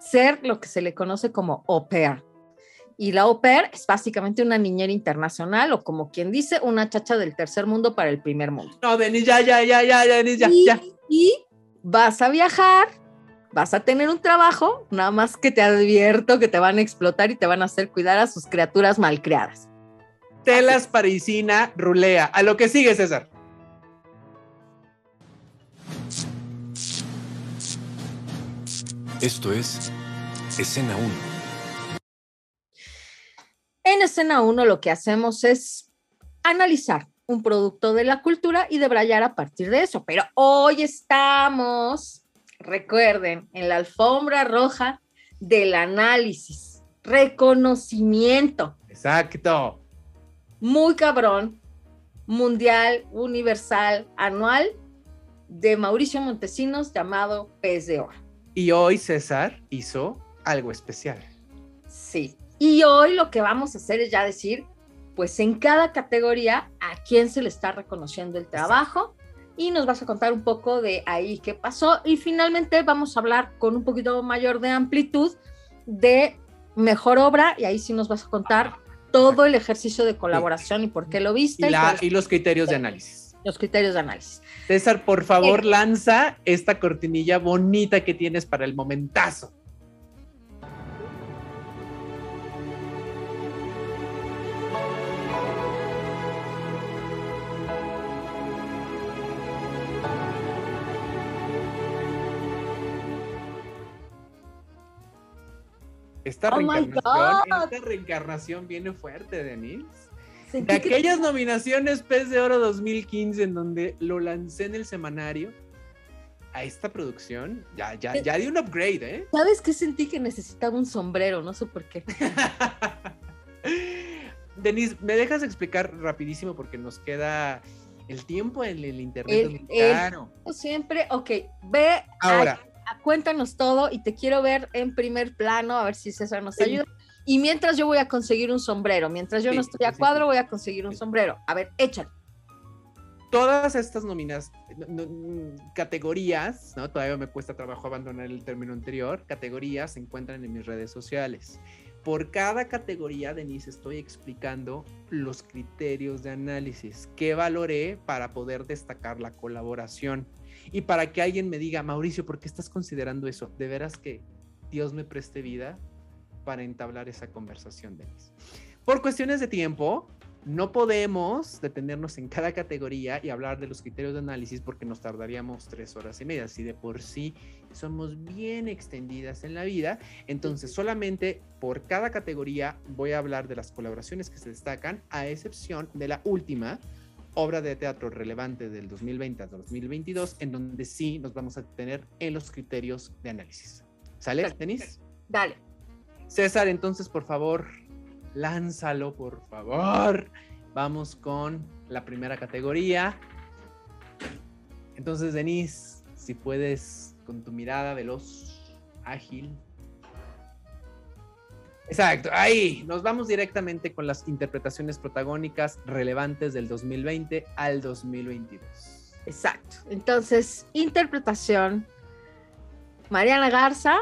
Ser lo que se le conoce como au pair. Y la au pair es básicamente una niñera internacional o como quien dice, una chacha del tercer mundo para el primer mundo. No, Denis, ya, ya, ya, ya, ya, Denis, ya, ya. y vas a viajar, vas a tener un trabajo, nada más que te advierto que te van a explotar y te van a hacer cuidar a sus criaturas malcriadas. Telas parisina, rulea. A lo que sigue, César. Esto es Escena 1. En escena 1 lo que hacemos es analizar un producto de la cultura y debrayar a partir de eso. Pero hoy estamos, recuerden, en la alfombra roja del análisis, reconocimiento. Exacto. Muy cabrón, mundial, universal, anual de Mauricio Montesinos llamado Pez de Oro. Y hoy César hizo algo especial. Sí. Y hoy lo que vamos a hacer es ya decir, pues en cada categoría a quién se le está reconociendo el trabajo y nos vas a contar un poco de ahí qué pasó y finalmente vamos a hablar con un poquito mayor de amplitud de mejor obra y ahí sí nos vas a contar todo el ejercicio de colaboración y por qué lo viste Y, la- y los criterios de análisis. los criterios de análisis. César, por favor, lanza esta cortinilla bonita que tienes para el momentazo. Esta Oh reencarnación, esta reencarnación viene fuerte, Denise. De que- aquellas nominaciones Pez de Oro 2015 en donde lo lancé en el semanario, a esta producción ya, ya, ya di un upgrade, ¿eh? ¿Sabes qué sentí que necesitaba un sombrero? No sé por qué. Denise, ¿me dejas explicar rapidísimo porque nos queda el tiempo en el internet? El- es muy el- caro. Siempre, ok, ve, Ahora, cuéntanos todo y te quiero ver en primer plano, a ver si César nos Sí. ayuda. Y mientras yo voy a conseguir un sombrero, mientras yo Sí, no estoy a cuadro, voy a conseguir un sombrero. A ver, échale. todas estas no- categorías, ¿no? Todavía me cuesta trabajo abandonar el término anterior, categorías se encuentran en mis redes sociales. Por cada categoría, Denise, estoy explicando los criterios de análisis que valoré para poder destacar la colaboración y para que alguien me diga, Mauricio, ¿por qué estás considerando eso? De veras que Dios me preste vida para entablar esa conversación, Denise. Por cuestiones de tiempo, no podemos detenernos en cada categoría y hablar de los criterios de análisis porque nos tardaríamos tres horas y media. Si de por sí somos bien extendidas en la vida, entonces solamente por cada categoría voy a hablar de las colaboraciones que se destacan, a excepción de la última obra de teatro relevante del 2020 a 2022, en donde sí nos vamos a detener en los criterios de análisis. ¿Sale. Denise? Dale. César, entonces, por favor, lánzalo, por favor. Vamos con la primera categoría. Entonces, Denise, si puedes, con tu mirada veloz, ágil. Exacto, ahí nos vamos directamente con las interpretaciones protagónicas relevantes del 2020 al 2022. Exacto. Entonces, interpretación, Mariana Garza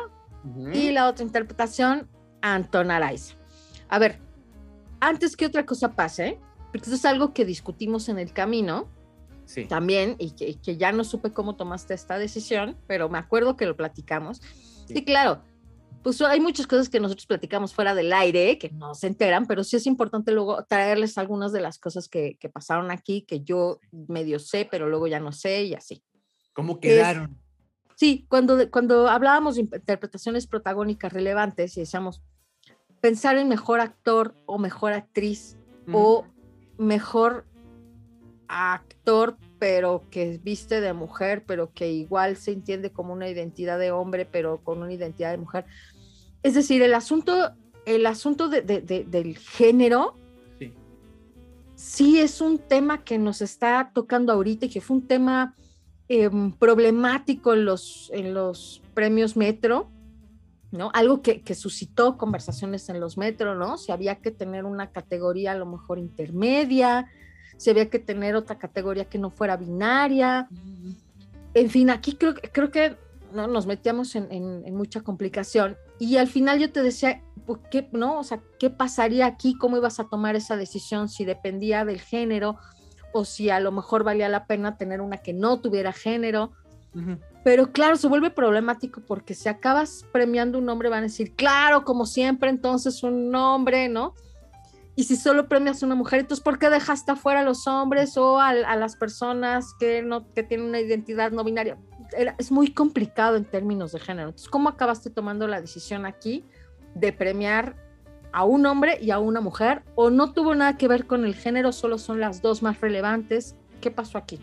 Ujú. y la otra interpretación, Anton Araiza. A ver, antes que otra cosa pase, porque eso es algo que discutimos en el camino, Sí. también y que, y que ya no supe cómo tomaste esta decisión, pero me acuerdo que lo platicamos. Sí. Sí, claro, pues hay muchas cosas que nosotros platicamos fuera del aire que no se enteran, pero sí es importante luego traerles algunas de las cosas que, que pasaron aquí, que yo medio sé, pero luego ya no sé y así. ¿Cómo quedaron? Sí, cuando, cuando hablábamos de interpretaciones protagónicas relevantes y decíamos pensar en mejor actor o mejor actriz o mejor actor, pero que viste de mujer, pero que igual se entiende como una identidad de hombre, pero con una identidad de mujer. Es decir, el asunto, el asunto de- de- de- del género Sí. sí es un tema que nos está tocando ahorita y que fue un tema em, problemático en los, en los premios Metro, ¿no? Algo que, que suscitó conversaciones en los Metro, ¿no? Si había que tener una categoría a lo mejor intermedia, si había que tener otra categoría que no fuera binaria. en fin, aquí creo, creo que ¿no? nos metíamos en, en, en, mucha complicación y al final yo te decía, pues, ¿qué, no? O sea, ¿qué pasaría aquí? ¿Cómo ibas a tomar esa decisión? Si dependía del género o si a lo mejor valía la pena tener una que no tuviera género. Uh -huh. Pero claro, se vuelve problemático porque si acabas premiando un hombre van a decir, claro, como siempre, entonces un hombre, ¿no? Y si solo premias a una mujer, entonces ¿por qué dejaste afuera a los hombres o a, a las personas que, no, que tienen una identidad no binaria? Era, es muy complicado en términos de género. Entonces, ¿cómo acabaste tomando la decisión aquí de premiar a un hombre y a una mujer? ¿O no tuvo nada que ver con el género, solo son las dos más relevantes? ¿Qué pasó aquí?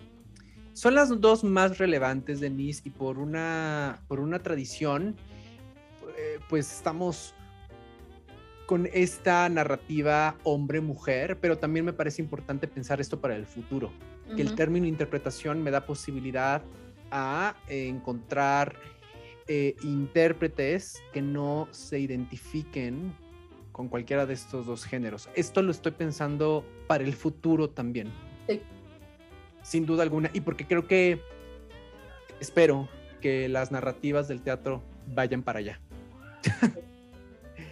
Son las dos más relevantes, Denise, y por una, por una tradición, eh, pues estamos con esta narrativa hombre-mujer, pero también me parece importante pensar esto para el futuro, uh -huh. que el término interpretación me da posibilidad a encontrar eh, intérpretes que no se identifiquen con cualquiera de estos dos géneros. Esto lo estoy pensando para el futuro también. Sí. Sin duda alguna. Y porque creo que espero que las narrativas del teatro vayan para allá.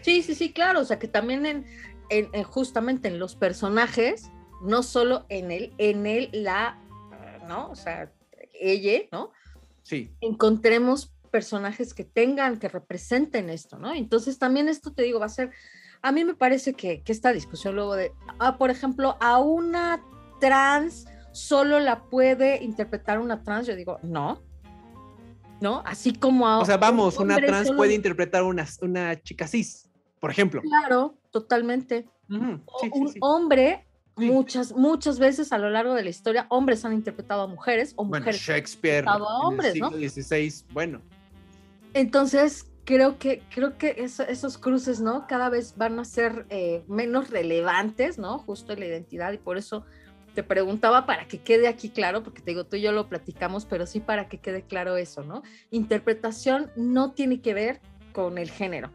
Sí, sí, sí, claro. O sea, que también en, en, en justamente en los personajes, no solo en él, en él la, ¿no? O sea, ella, ¿no? Sí. Encontremos personajes que tengan, que representen esto, ¿no? Entonces también esto te digo, va a ser, a mí me parece que, que esta discusión luego de, ah, por ejemplo, a una trans solo la puede interpretar una trans, yo digo, no, ¿no? Así como a... O sea, vamos, un una trans solo... puede interpretar una, una chica cis, por ejemplo. Claro, totalmente. Uh -huh. sí, un sí, sí. hombre Muchas, muchas veces a lo largo de la historia, hombres han interpretado a mujeres o bueno, mujeres Shakespeare, han interpretado a hombres, en ¿no? el siglo XVI, bueno. Entonces, creo que, creo que eso, esos cruces, ¿no? Cada vez van a ser eh, menos relevantes, ¿no? Justo en la identidad y por eso te preguntaba para que quede aquí claro, porque te digo, tú y yo lo platicamos, pero sí para que quede claro eso, ¿no? Interpretación no tiene que ver con el género.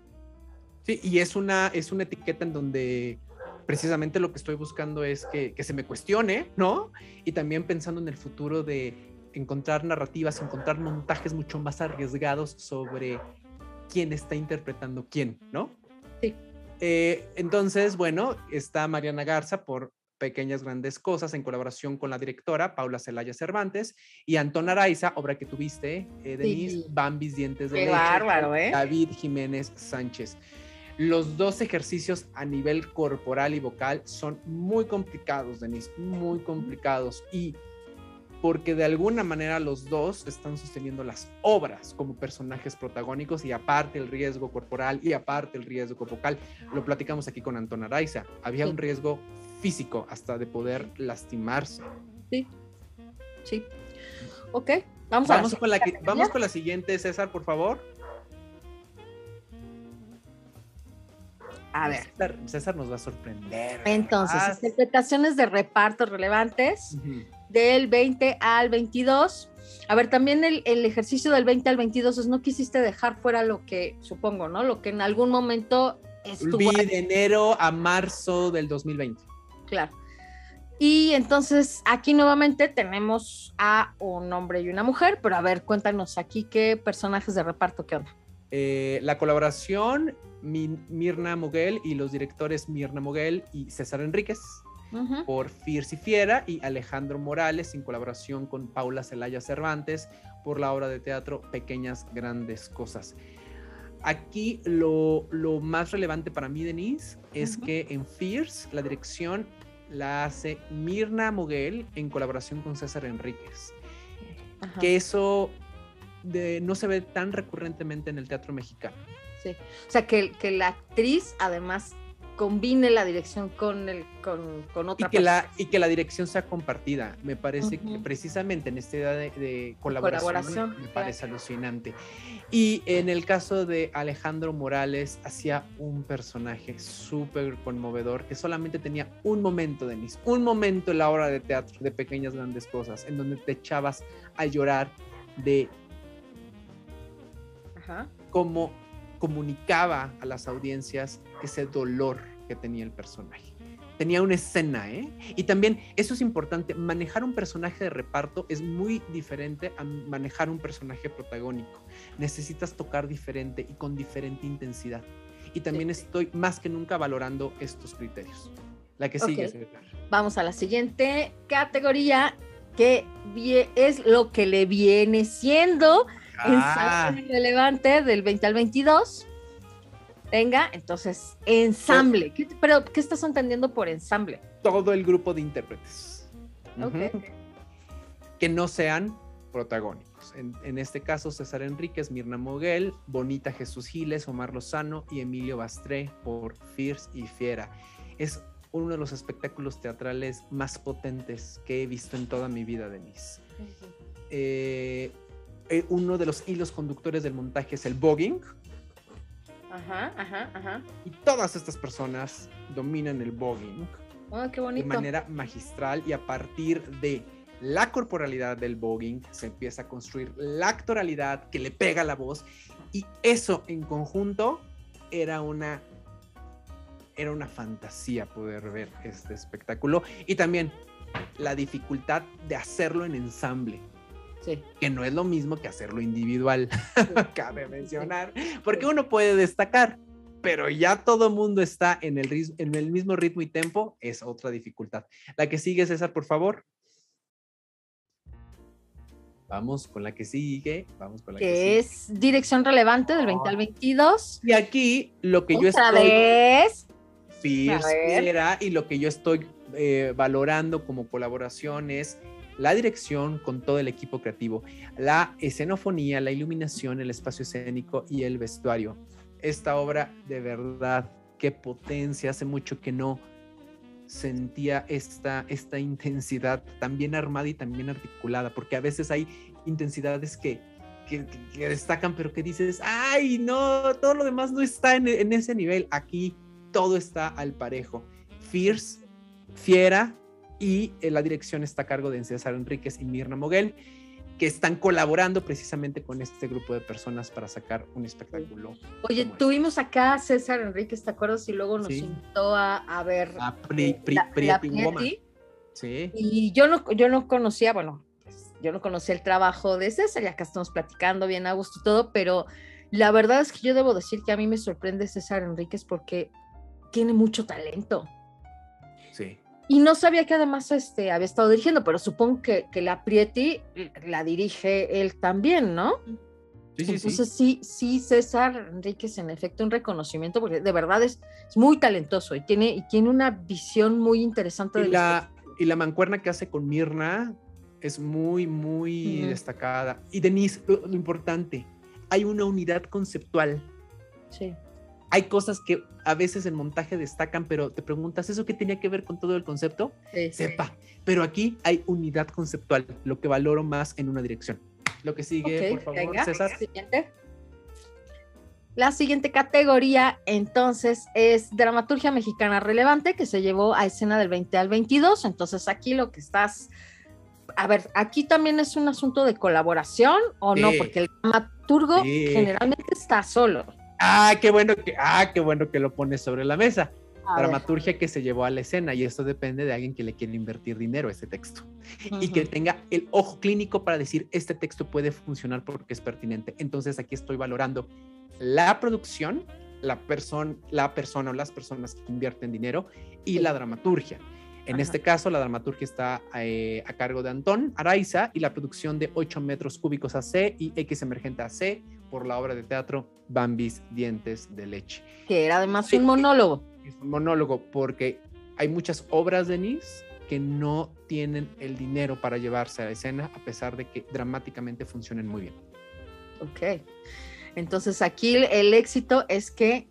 Sí, y es una, es una etiqueta en donde precisamente lo que estoy buscando es que, que, se me cuestione, ¿no? Y también pensando en el futuro de encontrar narrativas, encontrar montajes mucho más arriesgados sobre quién está interpretando quién, ¿no? Sí. Eh, entonces, bueno, está Mariana Garza por Pequeñas Grandes Cosas en colaboración con la directora Paula Celaya Cervantes y Antón Araiza, obra que tuviste, eh, Denise, sí. Bambis Dientes de Qué Leche, bárbaro, ¿eh? David Jiménez Sánchez. Los dos ejercicios a nivel corporal y vocal son muy complicados, Denise, muy complicados. Y porque de alguna manera los dos están sosteniendo las obras como personajes protagónicos y aparte el riesgo corporal y aparte el riesgo vocal. Lo platicamos aquí con Antón Araiza. Había sí. un riesgo físico hasta de poder lastimarse. Sí, sí. Ok, vamos, vamos, a con, la, vamos con la siguiente, César, por favor. A ver. César, César, nos va a sorprender. Entonces, ¿verdad? interpretaciones de reparto relevantes uh -huh. del 20 al 22. A ver, también el, el, ejercicio del 20 al 22 es no quisiste dejar fuera lo que, supongo, ¿no? Lo que en algún momento estuvo. Vi de enero a marzo del 2020. Claro. Y entonces aquí nuevamente tenemos a un hombre y una mujer, pero a ver, cuéntanos aquí qué personajes de reparto, qué onda. Eh, la colaboración Mirna Moguel y los directores Mirna Moguel y César Enríquez uh -huh. por Fierce y Fiera y Alejandro Morales en colaboración con Paula Celaya Cervantes por la obra de teatro Pequeñas Grandes Cosas. Aquí lo, lo más relevante para mí, Denise, es uh -huh. que en Fierce la dirección la hace Mirna Moguel en colaboración con César Enríquez. Que eso de, no se ve tan recurrentemente en el teatro mexicano. Sí. O sea, que, que la actriz además combine la dirección con, el, con, con otra y que persona. La, y que la dirección sea compartida. Me parece uh -huh. que precisamente en esta idea de, de colaboración, colaboración, me parece alucinante. Y en el caso de Alejandro Morales, hacía un personaje súper conmovedor que solamente tenía un momento, Denise, un momento en la obra de teatro de Pequeñas Grandes Cosas, en donde te echabas a llorar de Ajá. cómo comunicaba a las audiencias ese dolor que tenía el personaje. tenía una escena, ¿eh? Y también, eso es importante, manejar un personaje de reparto es muy diferente a manejar un personaje protagónico. Necesitas tocar diferente y con diferente intensidad. Y también estoy más que nunca valorando estos criterios. La que sigue. Okay. Vamos a la siguiente categoría, que es lo que le viene siendo. Ensamble relevante del 20 al 22. Venga, entonces, ensamble. ¿Qué, pero, ¿qué estás entendiendo por ensamble? Todo el grupo de intérpretes. Okay. Que no sean protagónicos. En, en, este caso, César Enríquez, Mirna Moguel, Bonita Jesús Giles, Omar Lozano y Emilio Bastré por Fierce y Fiera. Es uno de los espectáculos teatrales más potentes que he visto en toda mi vida, Denise. Uh -huh. eh, eh, uno de los hilos conductores del montaje es el voguing. Ajá, ajá, ajá. Y todas estas personas dominan el voguing. Oh, qué bonito. De manera magistral y a partir de la corporalidad del voguing se empieza a construir la actoralidad que le pega a la voz y eso en conjunto era una era una fantasía poder ver este espectáculo y también la dificultad de hacerlo en ensamble. Sí. Que no es lo mismo que hacerlo individual, sí. cabe mencionar, porque uno puede destacar, pero ya todo mundo está en el, en el mismo ritmo y tempo, es otra dificultad. La que sigue, César, por favor. Vamos con la que sigue. Vamos con la que, que sigue. es dirección relevante del 20 al 22. Y aquí lo que yo ¿Otra estoy. vez? Fierce era, y lo que yo estoy eh, valorando como colaboración es la dirección con todo el equipo creativo, la escenofonía, la iluminación, el espacio escénico y el vestuario. Esta obra de verdad, qué potencia, hace mucho que no sentía esta, esta intensidad tan bien armada y tan bien articulada, porque a veces hay intensidades que, que, que destacan, pero que dices, ay, no, todo lo demás no está en, en ese nivel. Aquí todo está al parejo. Fierce, fiera, y eh, la dirección está a cargo de César Enríquez y Mirna Moguel, que están colaborando precisamente con este grupo de personas para sacar un espectáculo. Oye, tuvimos este. acá a César Enríquez, ¿te acuerdas? Y luego nos sí. invitó a, a, ver a pri, pri, la, pri, la Sí. Y yo no, yo no conocía, bueno, yo no conocía el trabajo de César, y acá estamos platicando bien a gusto y todo, pero la verdad es que yo debo decir que a mí me sorprende César Enríquez porque tiene mucho talento. Y no sabía que además este, había estado dirigiendo, pero supongo que, que la Prieti la dirige él también, ¿no? Sí, sí, Entonces sí. sí, sí, César Enríquez en efecto un reconocimiento, porque de verdad es, es muy talentoso y tiene, y tiene una visión muy interesante. Y, de la, y la mancuerna que hace con Mirna es muy, muy uh -huh. destacada. Y Denise, lo, lo importante, hay una unidad conceptual. Sí hay cosas que a veces el montaje destacan, pero te preguntas, ¿eso qué tenía que ver con todo el concepto? Sí, Sepa. Sí. Pero aquí hay unidad conceptual, lo que valoro más en una dirección. Lo que sigue, okay, por favor, venga, César. Siguiente. La siguiente categoría, entonces, es dramaturgia mexicana relevante, que se llevó a escena del 20 al 22. Entonces, aquí lo que estás. A ver, aquí también es un asunto de colaboración o sí. no, porque el dramaturgo generalmente está solo. Ah, qué bueno que, ah, qué bueno que lo pones sobre la mesa. A Dramaturgia ver. que se llevó a la escena y esto depende de alguien que le quiere invertir dinero a ese texto uh -huh. y que tenga el ojo clínico para decir este texto puede funcionar porque es pertinente. Entonces aquí estoy valorando la producción, la, persona, la persona o las personas que invierten dinero y la dramaturgia. En Ajá. este caso, la dramaturgia está eh, a cargo de Antón Araiza y la producción de 8 metros cúbicos AC y X emergente AC por la obra de teatro Bambis Dientes de Leche. Que era además sí, un monólogo. Es un monólogo porque hay muchas obras de Nis que no tienen el dinero para llevarse a la escena a pesar de que dramáticamente funcionen muy bien. Ok. Entonces aquí el éxito es que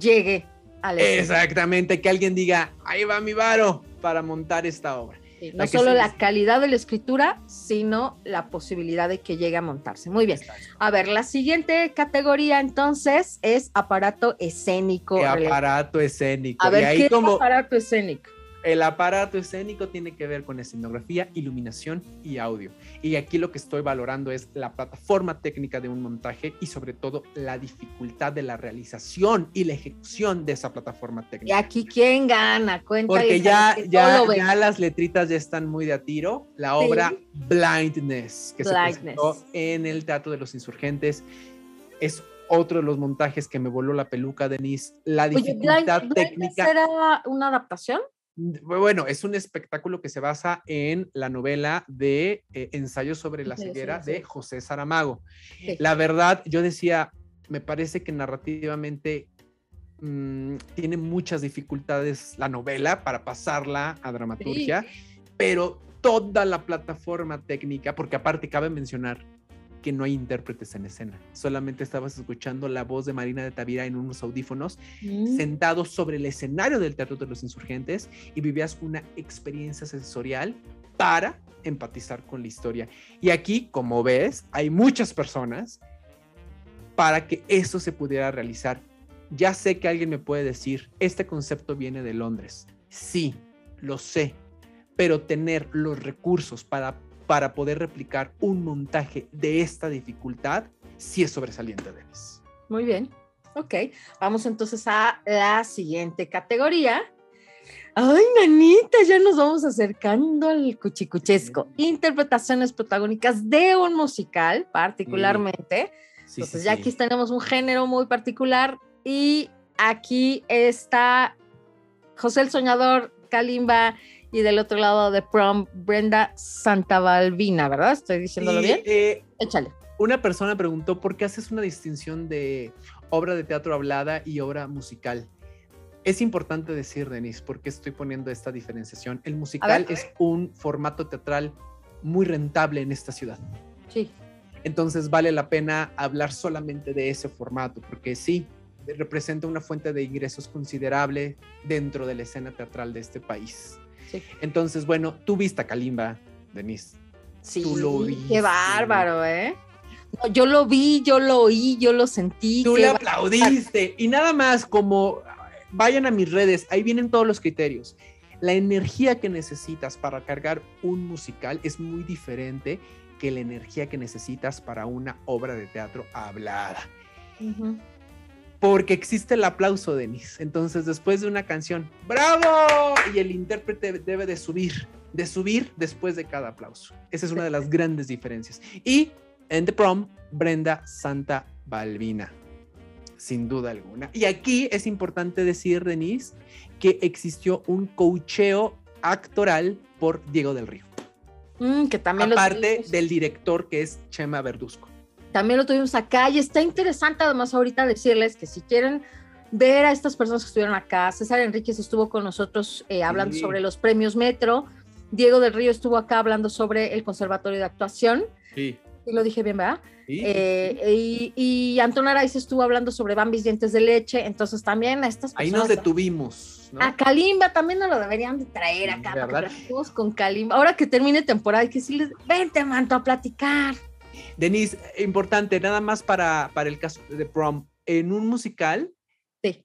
llegue a la escena. Exactamente, que alguien diga, ahí va mi varo para montar esta obra. Sí, no solo la calidad de la escritura, sino la posibilidad de que llegue a montarse. Muy bien. A ver, la siguiente categoría entonces es aparato escénico. ¿Qué aparato escénico. A ver, ¿qué como... aparato escénico? El aparato escénico tiene que ver con escenografía, iluminación y audio. Y aquí lo que estoy valorando es la plataforma técnica de un montaje y sobre todo la dificultad de la realización y la ejecución de esa plataforma Y técnica. aquí, ¿quién gana? Cuéntale. Porque ya, ya, ya las letritas ya están muy de a tiro. La Sí. obra Blindness, que se presentó en el Teatro de los Insurgentes, es otro de los montajes que me voló la peluca, Denise. La Oye, dificultad Blind- técnica. Blindness ¿Era una adaptación? Bueno, es un espectáculo que se basa en la novela de eh, Ensayo sobre la Ensayos ceguera de. José Saramago. La verdad, yo decía, me parece que narrativamente mm, tiene muchas dificultades la novela para pasarla a dramaturgia, pero toda la plataforma técnica, porque aparte cabe mencionar que no hay intérpretes en escena, solamente estabas escuchando la voz de Marina de Tavira en unos audífonos Mm. sentado sobre el escenario del Teatro de los Insurgentes y vivías una experiencia sensorial para empatizar con la historia. Y aquí, como ves, hay muchas personas para que eso se pudiera realizar. Ya sé que alguien me puede decir, este concepto viene de Londres. Sí, lo sé, pero tener los recursos para, para poder replicar un montaje de esta dificultad, sí es sobresaliente, Denis. Muy bien. Ok. Vamos entonces a la siguiente categoría. Ay, nanita, ya nos vamos acercando al cuchicuchesco. Interpretaciones protagónicas de un musical, particularmente. Sí, Entonces, sí, ya aquí tenemos un género muy particular. Y aquí está José el Soñador, Kalimba, y del otro lado de Prom, Brenda Santabalvina, ¿verdad? ¿Estoy diciéndolo bien? eh, Échale. una persona preguntó por qué haces una distinción de obra de teatro hablada y obra musical. Es importante decir, Denise, por qué estoy poniendo esta diferenciación. El musical es un formato teatral muy rentable en esta ciudad. Sí. Entonces vale la pena hablar solamente de ese formato, porque sí, representa una fuente de ingresos considerable dentro de la escena teatral de este país. Sí. Entonces, bueno, tú viste a Kalimba, Denise. Sí, Tú lo viste. qué bárbaro, ¿eh? No, yo lo vi, yo lo oí, yo lo sentí. Tú le aplaudiste y nada más como vayan a mis redes, ahí vienen todos los criterios. La energía que necesitas para cargar un musical es muy diferente que la energía que necesitas para una obra de teatro hablada. Ujú. Porque existe el aplauso, Denis. Entonces, después de una canción, ¡bravo! Y el intérprete debe de subir, de subir después de cada aplauso. Esa es una de las grandes diferencias. Y en The Prom, Brenda Santa Balbina, sin duda alguna. Y aquí es importante decir, Denise, que existió un coacheo actoral por Diego del Río. Mm, que también Aparte del director que es Chema Verduzco. También lo tuvimos acá y está interesante además ahorita decirles que si quieren ver a estas personas que estuvieron acá, César Enríquez estuvo con nosotros eh, hablando Sí. sobre los premios Metro, Diego del Río estuvo acá hablando sobre el Conservatorio de Actuación, Sí. y lo dije bien, ¿verdad? Sí. Eh, y, y Antón Araiz estuvo hablando sobre Bambis Dientes de Leche, entonces también a estas Ahí personas... nos detuvimos. ¿no? A Kalimba también nos lo deberían de traer Sí, acá para con Kalimba. Ahora que termine temporada, que decirles, vente, manto, a platicar. Denise, importante, nada más para, para el caso de prom. En un musical, Sí.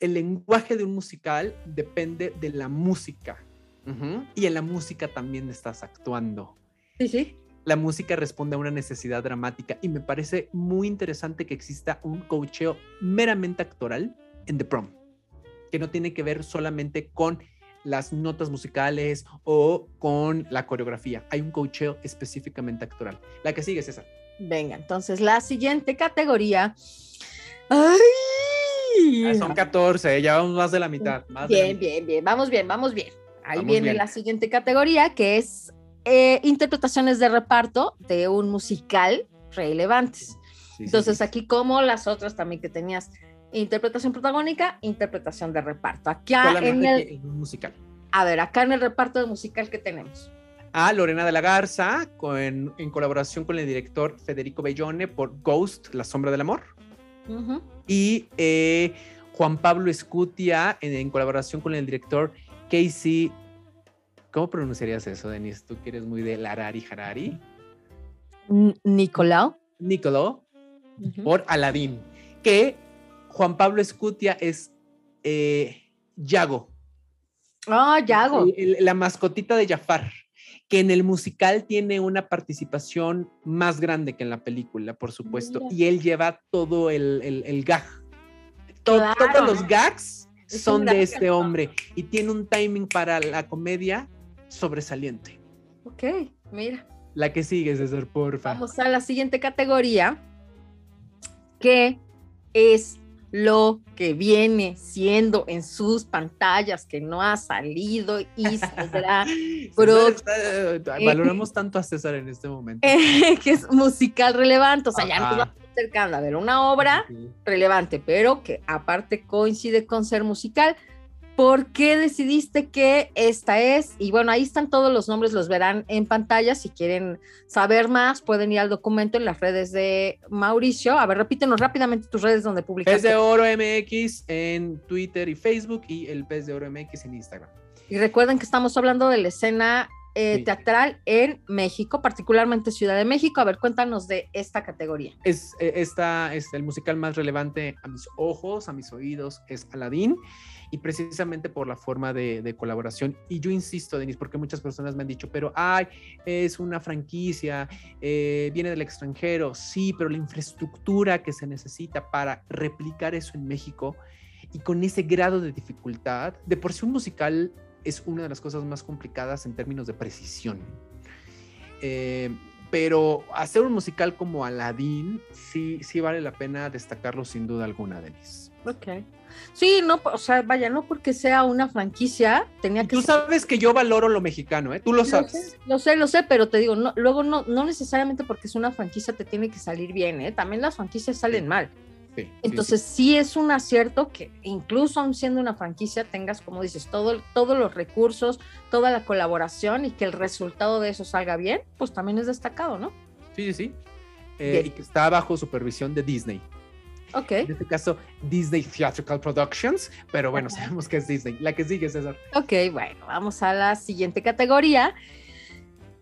el lenguaje de un musical depende de la música. Y en la música también estás actuando. Sí, sí. La música responde a una necesidad dramática y me parece muy interesante que exista un coacheo meramente actoral en The Prom, que no tiene que ver solamente con las notas musicales o con la coreografía. Hay un coacheo específicamente actoral. La que sigue, César. Venga, entonces la siguiente categoría. ¡Ay! Ah, son 14, ya vamos más de la mitad. más la Bien, mitad. bien, bien. Vamos bien, vamos bien. Ahí Vamos viene bien. la siguiente categoría, que es eh, interpretaciones de reparto de un musical relevantes. Sí, sí, Entonces sí. aquí como las otras también que tenías interpretación protagónica, interpretación de reparto. Acá en el, que en un musical. a ver, acá en el reparto de musical que tenemos. A Lorena de la Garza, con, en colaboración con el director Federico Bellone por Ghost, La Sombra del Amor. Y eh, Juan Pablo Escutia en, en colaboración con el director Casey. ¿Cómo pronunciarías eso, Denis? Tú que eres muy de Larari Harari. N- Nicolau. Nicolò Ujú. por Aladdin. Que Juan Pablo Escutia es eh, Yago. Ah, Yago. El- el- la mascotita de Jafar, que en el musical tiene una participación más grande que en la película, por supuesto, Mira. y él lleva todo el, el, el gag. Claro. Todos los gags Es son de este hombre y tiene un timing para la comedia sobresaliente. Ok, mira. La que sigue, César, porfa. Vamos a la siguiente categoría, que es lo que viene siendo en sus pantallas, que no ha salido y saldrá, César Pro- está- valoramos tanto a César en este momento. eh, que es musical relevante. O sea, ya nos vamos acercando a ver una obra Sí. relevante, pero que aparte coincide con ser musical. ¿Por qué decidiste que esta es? Y bueno, ahí están todos los nombres, los verán en pantalla. Si quieren saber más, pueden ir al documento en las redes de Mauricio. A ver, repítenos rápidamente tus redes donde Pez publicaste. de Oro MX en Twitter y Facebook y el Pez de Oro MX en Instagram. Y recuerden que estamos hablando de la escena eh, teatral en México, particularmente Ciudad de México. A ver, cuéntanos de esta categoría. Es, eh, esta, es el musical más relevante a mis ojos, a mis oídos, es Aladdin. Y precisamente por la forma de, colaboración. Y yo insisto, Denis, porque muchas personas me han dicho, pero ay, es una franquicia, eh, viene del extranjero. Sí, pero la infraestructura que se necesita para replicar eso en México y con ese grado de dificultad, de por sí un musical es una de las cosas más complicadas en términos de precisión. Eh, pero hacer un musical como Aladdin, sí, sí vale la pena destacarlo sin duda alguna, Denis. Ok. Sí, no, o sea, vaya, no porque sea una franquicia, tenía que tú ser- sabes que yo valoro lo mexicano, ¿eh? Tú lo Lo sabes. sé, lo sé, lo sé, pero te digo, no, luego no, no necesariamente porque es una franquicia te tiene que salir bien, ¿eh? También las franquicias salen Sí. mal. Sí, sí, Entonces sí. es un acierto que incluso aun siendo una franquicia tengas, como dices, todo, todos los recursos, toda la colaboración y que el resultado de eso salga bien, pues también es destacado, ¿no? sí, sí, sí. Eh, y que está bajo supervisión de Disney. Ok, En este caso, Disney Theatrical Productions, pero bueno, sabemos que es Disney. La que sigue, César. ok, bueno, vamos a la siguiente categoría,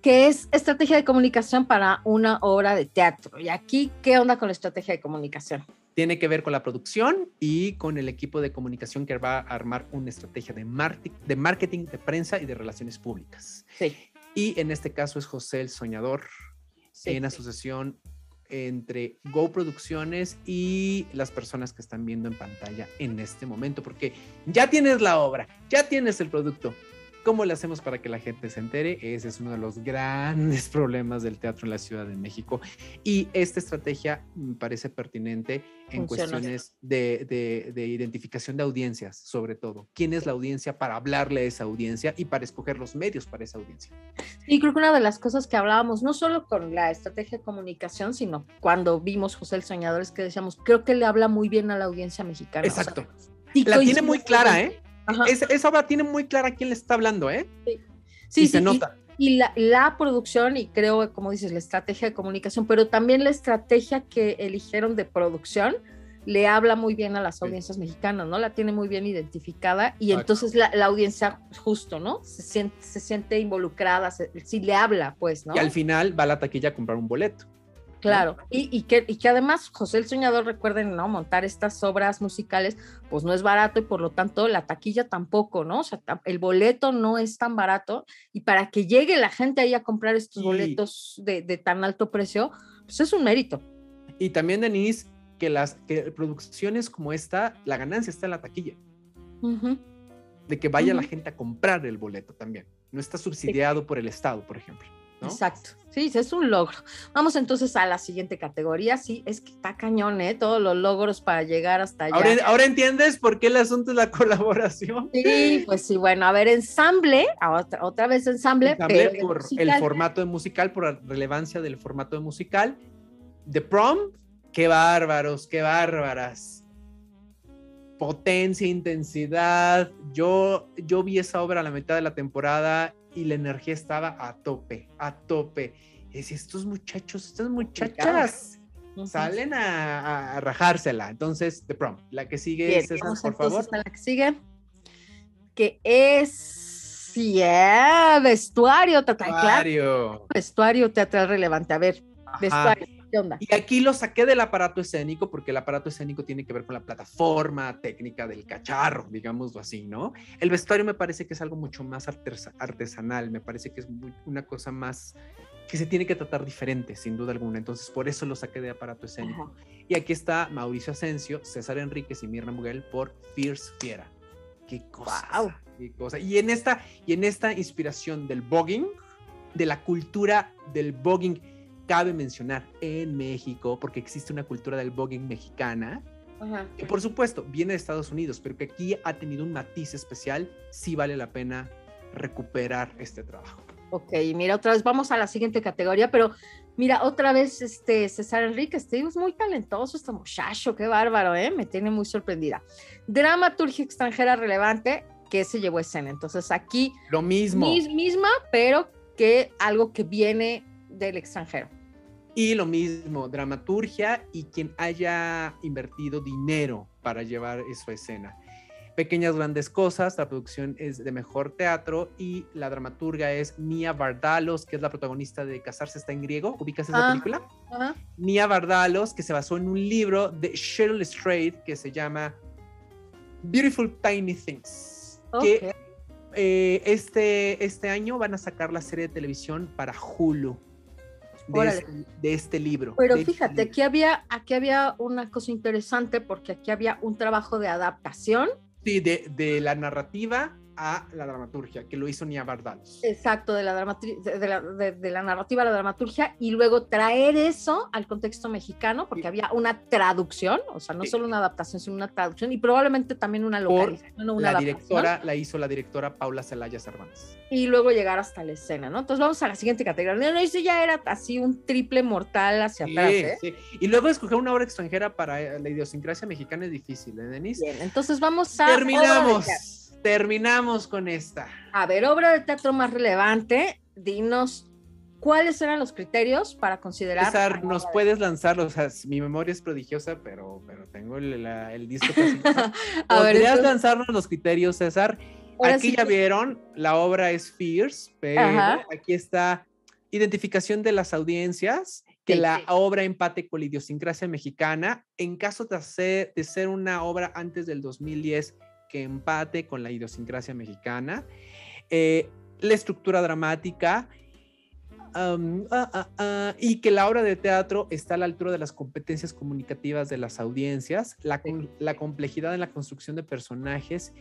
que es estrategia de comunicación para una obra de teatro. Y aquí, ¿qué onda con la estrategia de comunicación? Tiene que ver con la producción y con el equipo de comunicación que va a armar una estrategia de, de marketing, de prensa y de relaciones públicas. Sí, Y en este caso es José el Soñador, sí. en asociación entre Go Producciones y las personas que están viendo en pantalla en este momento, porque ya tienes la obra, ya tienes el producto. ¿Cómo le hacemos para que la gente se entere? Ese es uno de los grandes problemas del teatro en la Ciudad de México. Y esta estrategia me parece pertinente en Funciona. cuestiones de, de- de identificación de audiencias, sobre todo. ¿Quién es la audiencia para hablarle a esa audiencia y para escoger los medios para esa audiencia? Y creo que una de las cosas que hablábamos, no solo con la estrategia de comunicación, sino cuando vimos José el Soñador, es que decíamos, creo que le habla muy bien a la audiencia mexicana. o sea, Exacto. sí La tiene muy clara, ¿eh? Ajá. Esa, esa obra tiene muy clara a quién le está hablando, ¿eh? Sí, y se sí, nota. Y, la, la producción, y creo, como dices, la estrategia de comunicación, pero también la estrategia que eligieron de producción le habla muy bien a las Sí. audiencias mexicanas, ¿no? La tiene muy bien identificada y entonces la, la audiencia justo, ¿no? Se siente, se siente involucrada, se, sí le habla, pues, ¿no? Y al final va a la taquilla a comprar un boleto. Claro, y, y que, y que además José el Soñador, recuerden, ¿no? Montar estas obras musicales, pues no es barato y por lo tanto la taquilla tampoco, ¿no? O sea, el boleto no es tan barato y para que llegue la gente ahí a comprar estos Sí. boletos de, de tan alto precio, pues es un mérito. Y también, Denise, que las que producciones como esta, la ganancia está en la taquilla. De que vaya la gente a comprar el boleto también. No está subsidiado por el Estado, por ejemplo. ¿No? Exacto, sí, es un logro. Vamos entonces a la siguiente categoría, sí, es que está cañón, ¿eh? Todos los logros para llegar hasta allá. Ahora, ahora entiendes por qué el asunto es la colaboración. Sí, pues sí, bueno, a ver, ensamble, otra, otra vez ensamble, Ensamble pero por el formato de musical, por la relevancia del formato de musical. The Prom, qué bárbaros, qué bárbaras. Potencia, intensidad. Yo, yo vi esa obra a la mitad de la temporada y la energía estaba a tope, a tope. Y decía, estos muchachos, estas muchachas salen a, rajársela. Entonces, The Prom, la que sigue, Bien, César, vamos por favor. a la que sigue, que es yeah, vestuario teatral, claro, Mario. vestuario teatral relevante. A ver, Ajá. vestuario. ¿Qué onda? Y aquí lo saqué del aparato escénico porque el aparato escénico tiene que ver con la plataforma técnica del cacharro, digámoslo así, ¿no? El vestuario me parece que es algo mucho más artesanal, me parece que es una cosa más que se tiene que tratar diferente, sin duda alguna. Entonces, por eso lo saqué de aparato escénico. Y aquí está Mauricio Asensio, César Enríquez y Mirna Muguel por Fierce Fiera. Qué cosa. Qué cosa. Y en esta y en esta inspiración del voguing, de la cultura del voguing, cabe mencionar en México, porque existe una cultura del voguing mexicana, que por supuesto viene de Estados Unidos, pero que aquí ha tenido un matiz especial, sí vale la pena recuperar este trabajo. Ok, mira, otra vez vamos a la siguiente categoría, pero mira, otra vez este César Enrique, este es muy talentoso este muchacho, qué bárbaro, ¿eh? Me tiene muy sorprendida. Dramaturgia extranjera relevante que se llevó escena. Entonces aquí... Lo mismo. misma, pero que algo que viene del extranjero. Y lo mismo, dramaturgia y quien haya invertido dinero para llevar a escena. Pequeñas Grandes Cosas, la producción es de mejor teatro y la dramaturga es Mia Vardalos, que es la protagonista de Casarse está en griego. ¿Ubicas esa ah, película? Mia Vardalos, que se basó en un libro de Cheryl Strait que se llama Beautiful Tiny Things. Que eh, este, este año van a sacar la serie de televisión para Hulu. De este, libro. Pero este fíjate, aquí había, aquí había una cosa interesante porque aquí había un trabajo de adaptación Sí, de, de la narrativa a la dramaturgia, que lo hizo Nia Bardalos. Exacto, de la, de, la, de, la, narrativa a la dramaturgia y luego traer eso al contexto mexicano, porque había una traducción, o sea, no solo una adaptación, sino una traducción y probablemente también una localización. Una la directora la hizo la directora Paula Celaya Cervantes. Y luego llegar hasta la escena, ¿no? Entonces vamos a la siguiente categoría. No, eso ya era así un triple mortal hacia atrás. ¿eh? Sí. Y luego escoger una obra extranjera para eh, la idiosincrasia mexicana es difícil, ¿eh, Denise? Bien, entonces vamos a. Terminamos terminamos con esta. A ver, obra de teatro más relevante, dinos cuáles eran los criterios para considerar. César, nos puedes lanzarlos. O sea, mi memoria es prodigiosa, pero, pero tengo el, disco casi. ¿Podrías lanzarnos los criterios, César? aquí ya vieron, la obra es Fierce, pero aquí está identificación de las audiencias, que la obra empate con la idiosincrasia mexicana. En caso de, de ser una obra antes del 2010, que empate con la idiosincrasia mexicana, eh, la estructura dramática ah, ah, ah, y que la obra de teatro está a la altura de las competencias comunicativas de las audiencias, la, la complejidad en la construcción de personajes,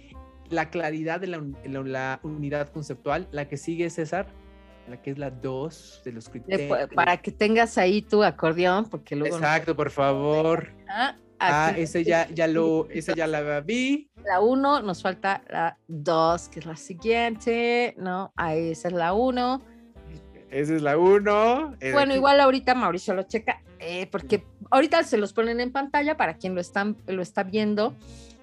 la claridad de la, unidad conceptual, la que sigue César, la que es la 2 de los criterios. Para que tengas ahí tu acordeón, porque luego... Exacto, por favor. Ah, ese ya, ya lo, esa ya la vi. La 1, nos falta la 2, que es la siguiente, ¿no? Ahí esa es la 1. Esa es la 1. Bueno, igual ahorita Mauricio lo checa, eh, porque ahorita se los ponen en pantalla para quien lo, están, lo está viendo.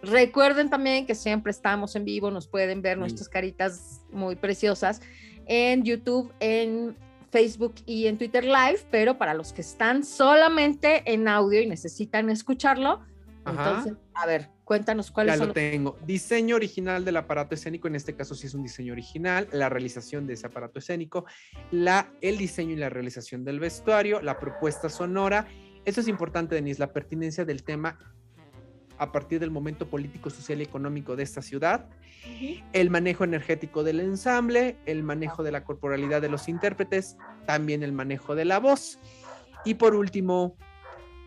Recuerden también que siempre estamos en vivo, nos pueden ver nuestras caritas muy preciosas en YouTube, en Facebook y en Twitter Live, pero para los que están solamente en audio y necesitan escucharlo, entonces, a ver, cuéntanos cuáles ya lo tengo. Diseño original del aparato escénico, en este caso sí es un diseño original, la realización de ese aparato escénico, la, el diseño y la realización del vestuario, la propuesta sonora. Eso es importante, Denise, la pertinencia del tema a partir del momento político, social y económico de esta ciudad, el manejo energético del ensamble, el manejo de la corporalidad de los intérpretes, también el manejo de la voz y por último,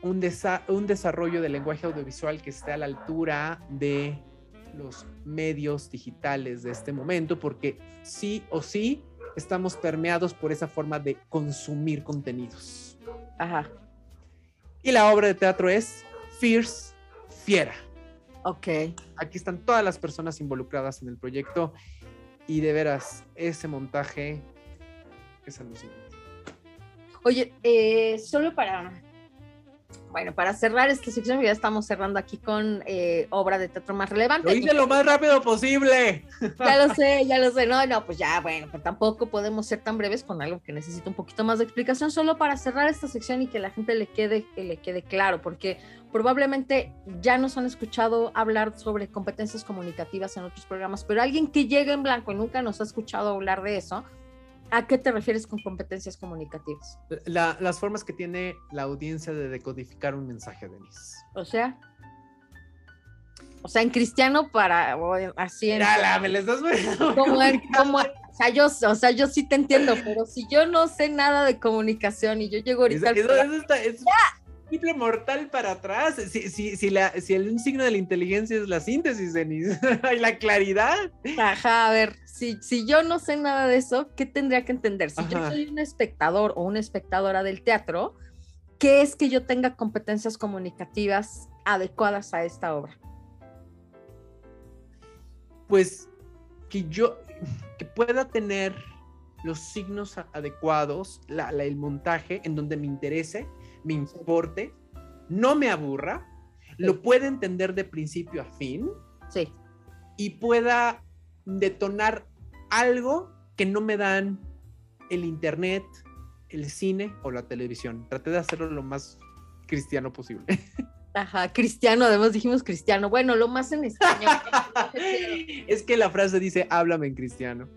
un, un desarrollo del lenguaje audiovisual que esté a la altura de los medios digitales de este momento, porque sí o sí estamos permeados por esa forma de consumir contenidos. Ajá. Y la obra de teatro es Fierce fiera. Ok. Aquí están todas las personas involucradas en el proyecto y de veras, ese montaje es alucinante. Oye, eh, solo para bueno, para cerrar esta sección, ya estamos cerrando aquí con eh, obra de teatro más relevante. Lo hice lo más rápido posible. Ya lo sé, ya lo sé. No, no, pues ya, bueno, pues tampoco podemos ser tan breves con algo que necesita un poquito más de explicación, solo para cerrar esta sección y que la gente le quede, le quede claro, porque probablemente ya nos han escuchado hablar sobre competencias comunicativas en otros programas, pero alguien que llegue en blanco y nunca nos ha escuchado hablar de eso, ¿A qué te refieres con competencias comunicativas? La- las formas que tiene la audiencia de decodificar un mensaje, Denise. O sea, o sea, en cristiano para así en Mírala, me estás poniendo como en- como o sea, yo, o sea, yo sí te entiendo, pero si yo no sé nada de comunicación y yo llego Eso, ahorita al eso- programa- eso está, es triple mortal para atrás. Si, si, si, la, si el un signo de la inteligencia es la síntesis, Denise, y la claridad. Ajá, a ver, si, si yo no sé nada de eso, ¿qué tendría que entender? Si yo Ajá. soy un espectador o una espectadora del teatro, ¿qué es que yo tenga competencias comunicativas adecuadas a esta obra? Pues que yo, que pueda tener los signos adecuados, la, la- el montaje en donde me interese, me importe, no me aburra, lo pueda entender de principio a fin Sí, y pueda detonar algo que no me dan el internet, el cine o la televisión. Traté de hacerlo lo más cristiano posible. ajá, cristiano, además dijimos cristiano, bueno, lo más en español. es que la frase dice, háblame en cristiano.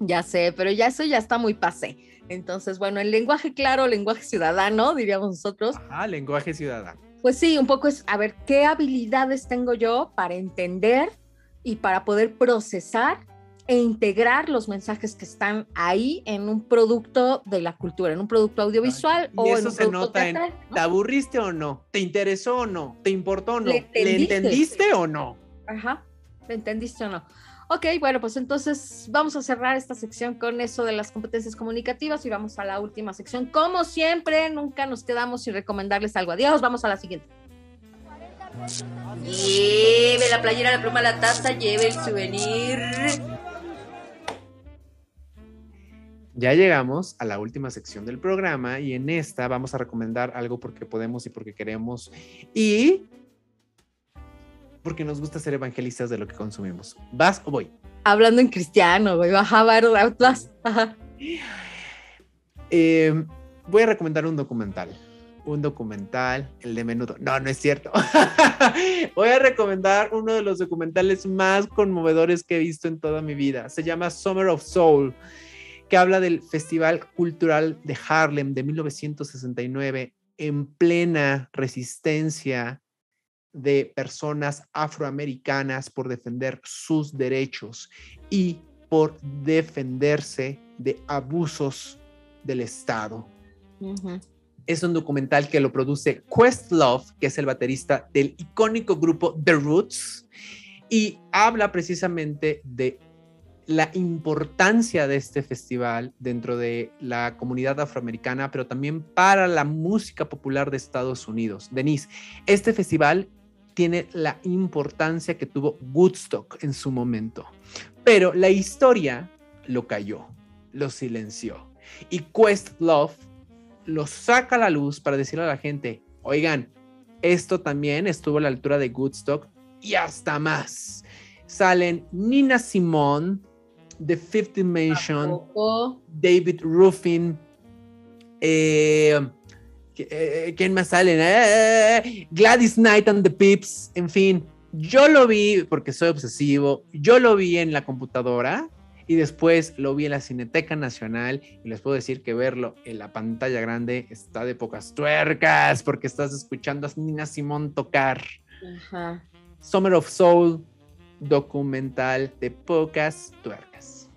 ya sé, pero ya eso ya está muy pasé. Entonces, bueno, el lenguaje claro, lenguaje ciudadano, diríamos nosotros, Ajá, lenguaje ciudadano. Pues sí, un poco es, a ver, ¿qué habilidades tengo yo para entender y para poder procesar e integrar los mensajes que están ahí en un producto de la cultura, en un producto audiovisual Y o en eso un se producto nota en, teatral, ¿no? ¿te aburriste o no? ¿Te interesó o no? ¿Te importó o no? ¿Le ¿Le entendiste? entendiste o no? Ajá, ¿me entendiste o no? Ok, bueno, pues entonces vamos a cerrar esta sección con eso de las competencias comunicativas y vamos a la última sección. Como siempre, nunca nos quedamos sin recomendarles algo. Adiós, vamos a la siguiente. Lleve la playera, la pluma, la taza, lleve el souvenir. Ya llegamos a la última sección del programa y en esta vamos a recomendar algo porque podemos y porque queremos y porque nos gusta ser evangelistas de lo que consumimos. ¿Vas o voy? Hablando en cristiano, güey, baja, vas, vas, ajá. Eh, voy a recomendar un documental. Un documental, el de menudo. No, no es cierto. voy a recomendar uno de los documentales más conmovedores que he visto en toda mi vida. Se llama Summer of Soul, que habla del Festival Cultural de Harlem de 1969 en plena resistencia de personas afroamericanas por defender sus derechos y por defenderse de abusos del Estado. Es un documental que lo produce Questlove, que es el baterista del icónico grupo The Roots, y habla precisamente de la importancia de este festival dentro de la comunidad afroamericana, pero también para la música popular de Estados Unidos. Denise, este festival tiene la importancia que tuvo Woodstock en su momento, pero la historia lo cayó, lo silenció. Y Questlove lo saca a la luz para decirle a la gente, oigan, esto también estuvo a la altura de Woodstock y hasta más. Salen Nina Simone, The Fifth Dimension. David Ruffin, eh, eh, ¿quién más salen? Eh, Gladys Knight and the Pips, en fin, yo lo vi porque soy obsesivo, yo lo vi en la computadora y después lo vi en la Cineteca Nacional y les puedo decir que verlo en la pantalla grande está de pocas tuercas porque estás escuchando a Nina Simón tocar. Ajá. Summer of Soul, documental de pocas tuercas.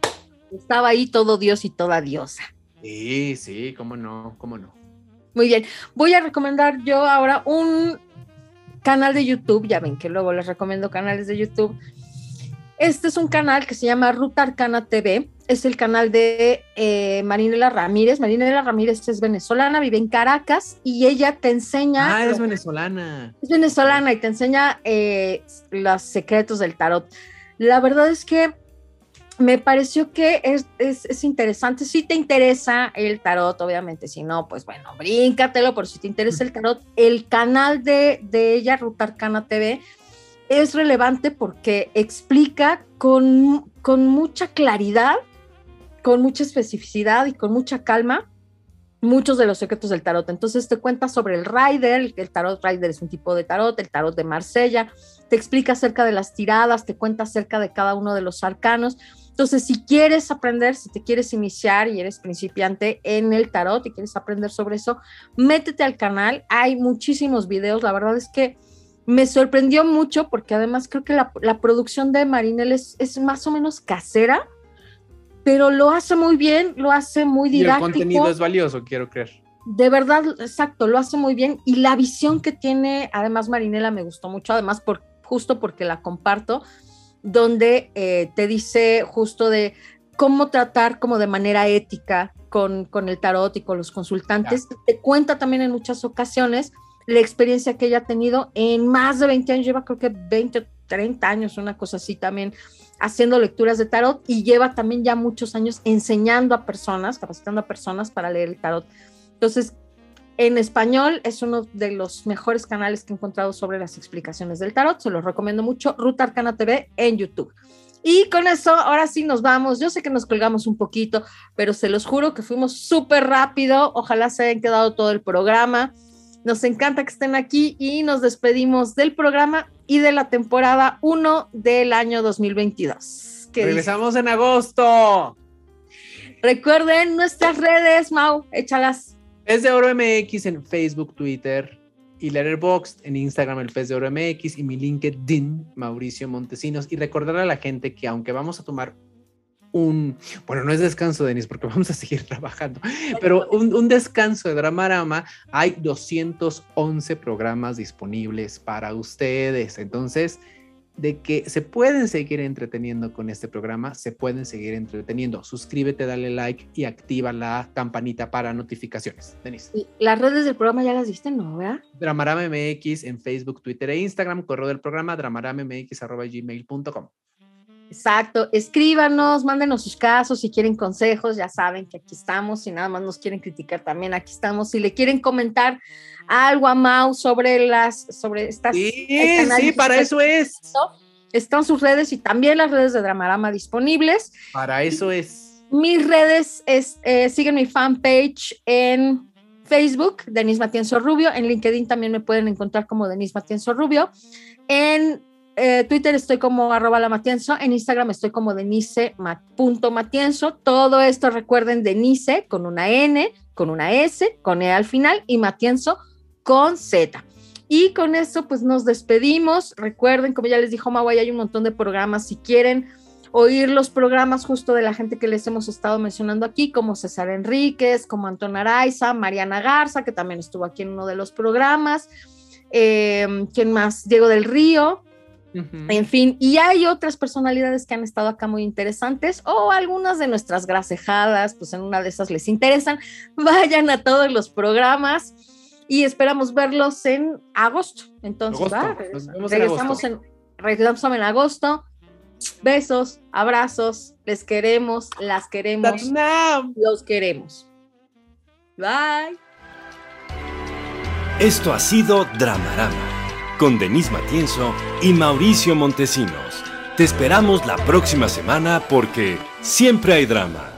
Estaba ahí todo Dios y toda diosa. Sí, sí, cómo no, cómo no. Muy bien, voy a recomendar yo ahora un canal de YouTube, ya ven que luego les recomiendo canales de YouTube. Este es un canal que se llama Ruta Arcana TV, es el canal de eh, Marinela Ramírez. Marinela Ramírez es venezolana, vive en Caracas y ella te enseña... Ah, es venezolana. es venezolana y te enseña eh, los secretos del tarot. La verdad es que me pareció que es, es, es interesante. Si te interesa el tarot, obviamente, si no, pues bueno, bríncatelo, por si te interesa el tarot. El canal de, de ella, Ruta Arcana TV, es relevante porque explica con, con mucha claridad, con mucha especificidad y con mucha calma muchos de los secretos del tarot. Entonces te cuenta sobre el Rider, el tarot Rider es un tipo de tarot, el tarot de Marsella, te explica acerca de las tiradas, te cuenta acerca de cada uno de los arcanos Entonces, si quieres aprender, si te quieres iniciar y eres principiante en el tarot y quieres aprender sobre eso, métete al canal. Hay muchísimos videos. La verdad es que me sorprendió mucho porque además creo que la, producción de Marinel es, es, más o menos casera, pero lo hace muy bien, lo hace muy didáctico. Y el contenido es valioso, quiero creer. De verdad, exacto, lo hace muy bien y la visión que tiene, además Marinela me gustó mucho, además por, justo porque la comparto, donde eh, te dice justo de cómo tratar como de manera ética con, con el tarot y con los consultantes. Te cuenta también en muchas ocasiones la experiencia que ella ha tenido en más de 20 años, lleva creo que 20 30 años, una cosa así también, haciendo lecturas de tarot y lleva también ya muchos años enseñando a personas, capacitando a personas para leer el tarot. Entonces, en español es uno de los mejores canales que he encontrado sobre las explicaciones del tarot, se los recomiendo mucho, Ruta Arcana TV en YouTube. Y con eso, ahora sí nos vamos. Yo sé que nos colgamos un poquito, pero se los juro que fuimos súper rápido. Ojalá se hayan quedado todo el programa. Nos encanta que estén aquí y nos despedimos del programa y de la temporada 1 del año 2022. Regresamos en agosto. Recuerden nuestras redes, Mau, échalas. Es de Oro MX en Facebook, Twitter y Letterboxd en Instagram, el Pez de Oro MX y mi LinkedIn, Mauricio Montesinos. Y recordar a la gente que aunque vamos a tomar un, bueno, no es descanso, Denis, porque vamos a seguir trabajando, pero un, descanso de Dramarama, hay 211 programas disponibles para ustedes. Entonces, de que se pueden seguir entreteniendo con este programa, se pueden seguir entreteniendo. Suscríbete, dale like y activa la campanita para notificaciones. Denis. Las redes del programa ya las diste, ¿no? ¿verdad? Dramarama MX en Facebook, Twitter e Instagram, correo del programa dramaramamx.gmail.com. Exacto, escríbanos, mándenos sus casos, si quieren consejos, ya saben que aquí estamos, si nada más nos quieren criticar también, aquí estamos, si le quieren comentar algo a Mau sobre las, sobre estas... Sí, sí, para eso es. Están sus redes y también las redes de Dramarama disponibles. Para eso es. Mis redes es, eh, siguen mi fanpage en Facebook, Denis Matienzo Rubio, en LinkedIn también me pueden encontrar como Denis Matienzo Rubio, en eh, Twitter estoy como arroba la Matienzo, en Instagram estoy como denise.matienzo. Todo esto recuerden Denise con una N, con una S, con E al final y Matienzo con Z. Y con eso pues nos despedimos. Recuerden, como ya les dijo Mawai, hay un montón de programas. Si quieren oír los programas justo de la gente que les hemos estado mencionando aquí, como César Enríquez, como Anton Araiza, Mariana Garza, que también estuvo aquí en uno de los programas. Eh, ¿Quién más? Diego del Río, en fin, y hay otras personalidades que han estado acá muy interesantes o algunas de nuestras grasejadas, pues en una de esas les interesan. Vayan a todos los programas y esperamos verlos en agosto. Entonces, regresamos, en, regresamos en agosto. Besos, abrazos, les queremos, las queremos, los queremos. Bye. Esto ha sido Dramarama con Denise Matienzo y Mauricio Montesinos. Te esperamos la próxima semana porque siempre hay drama.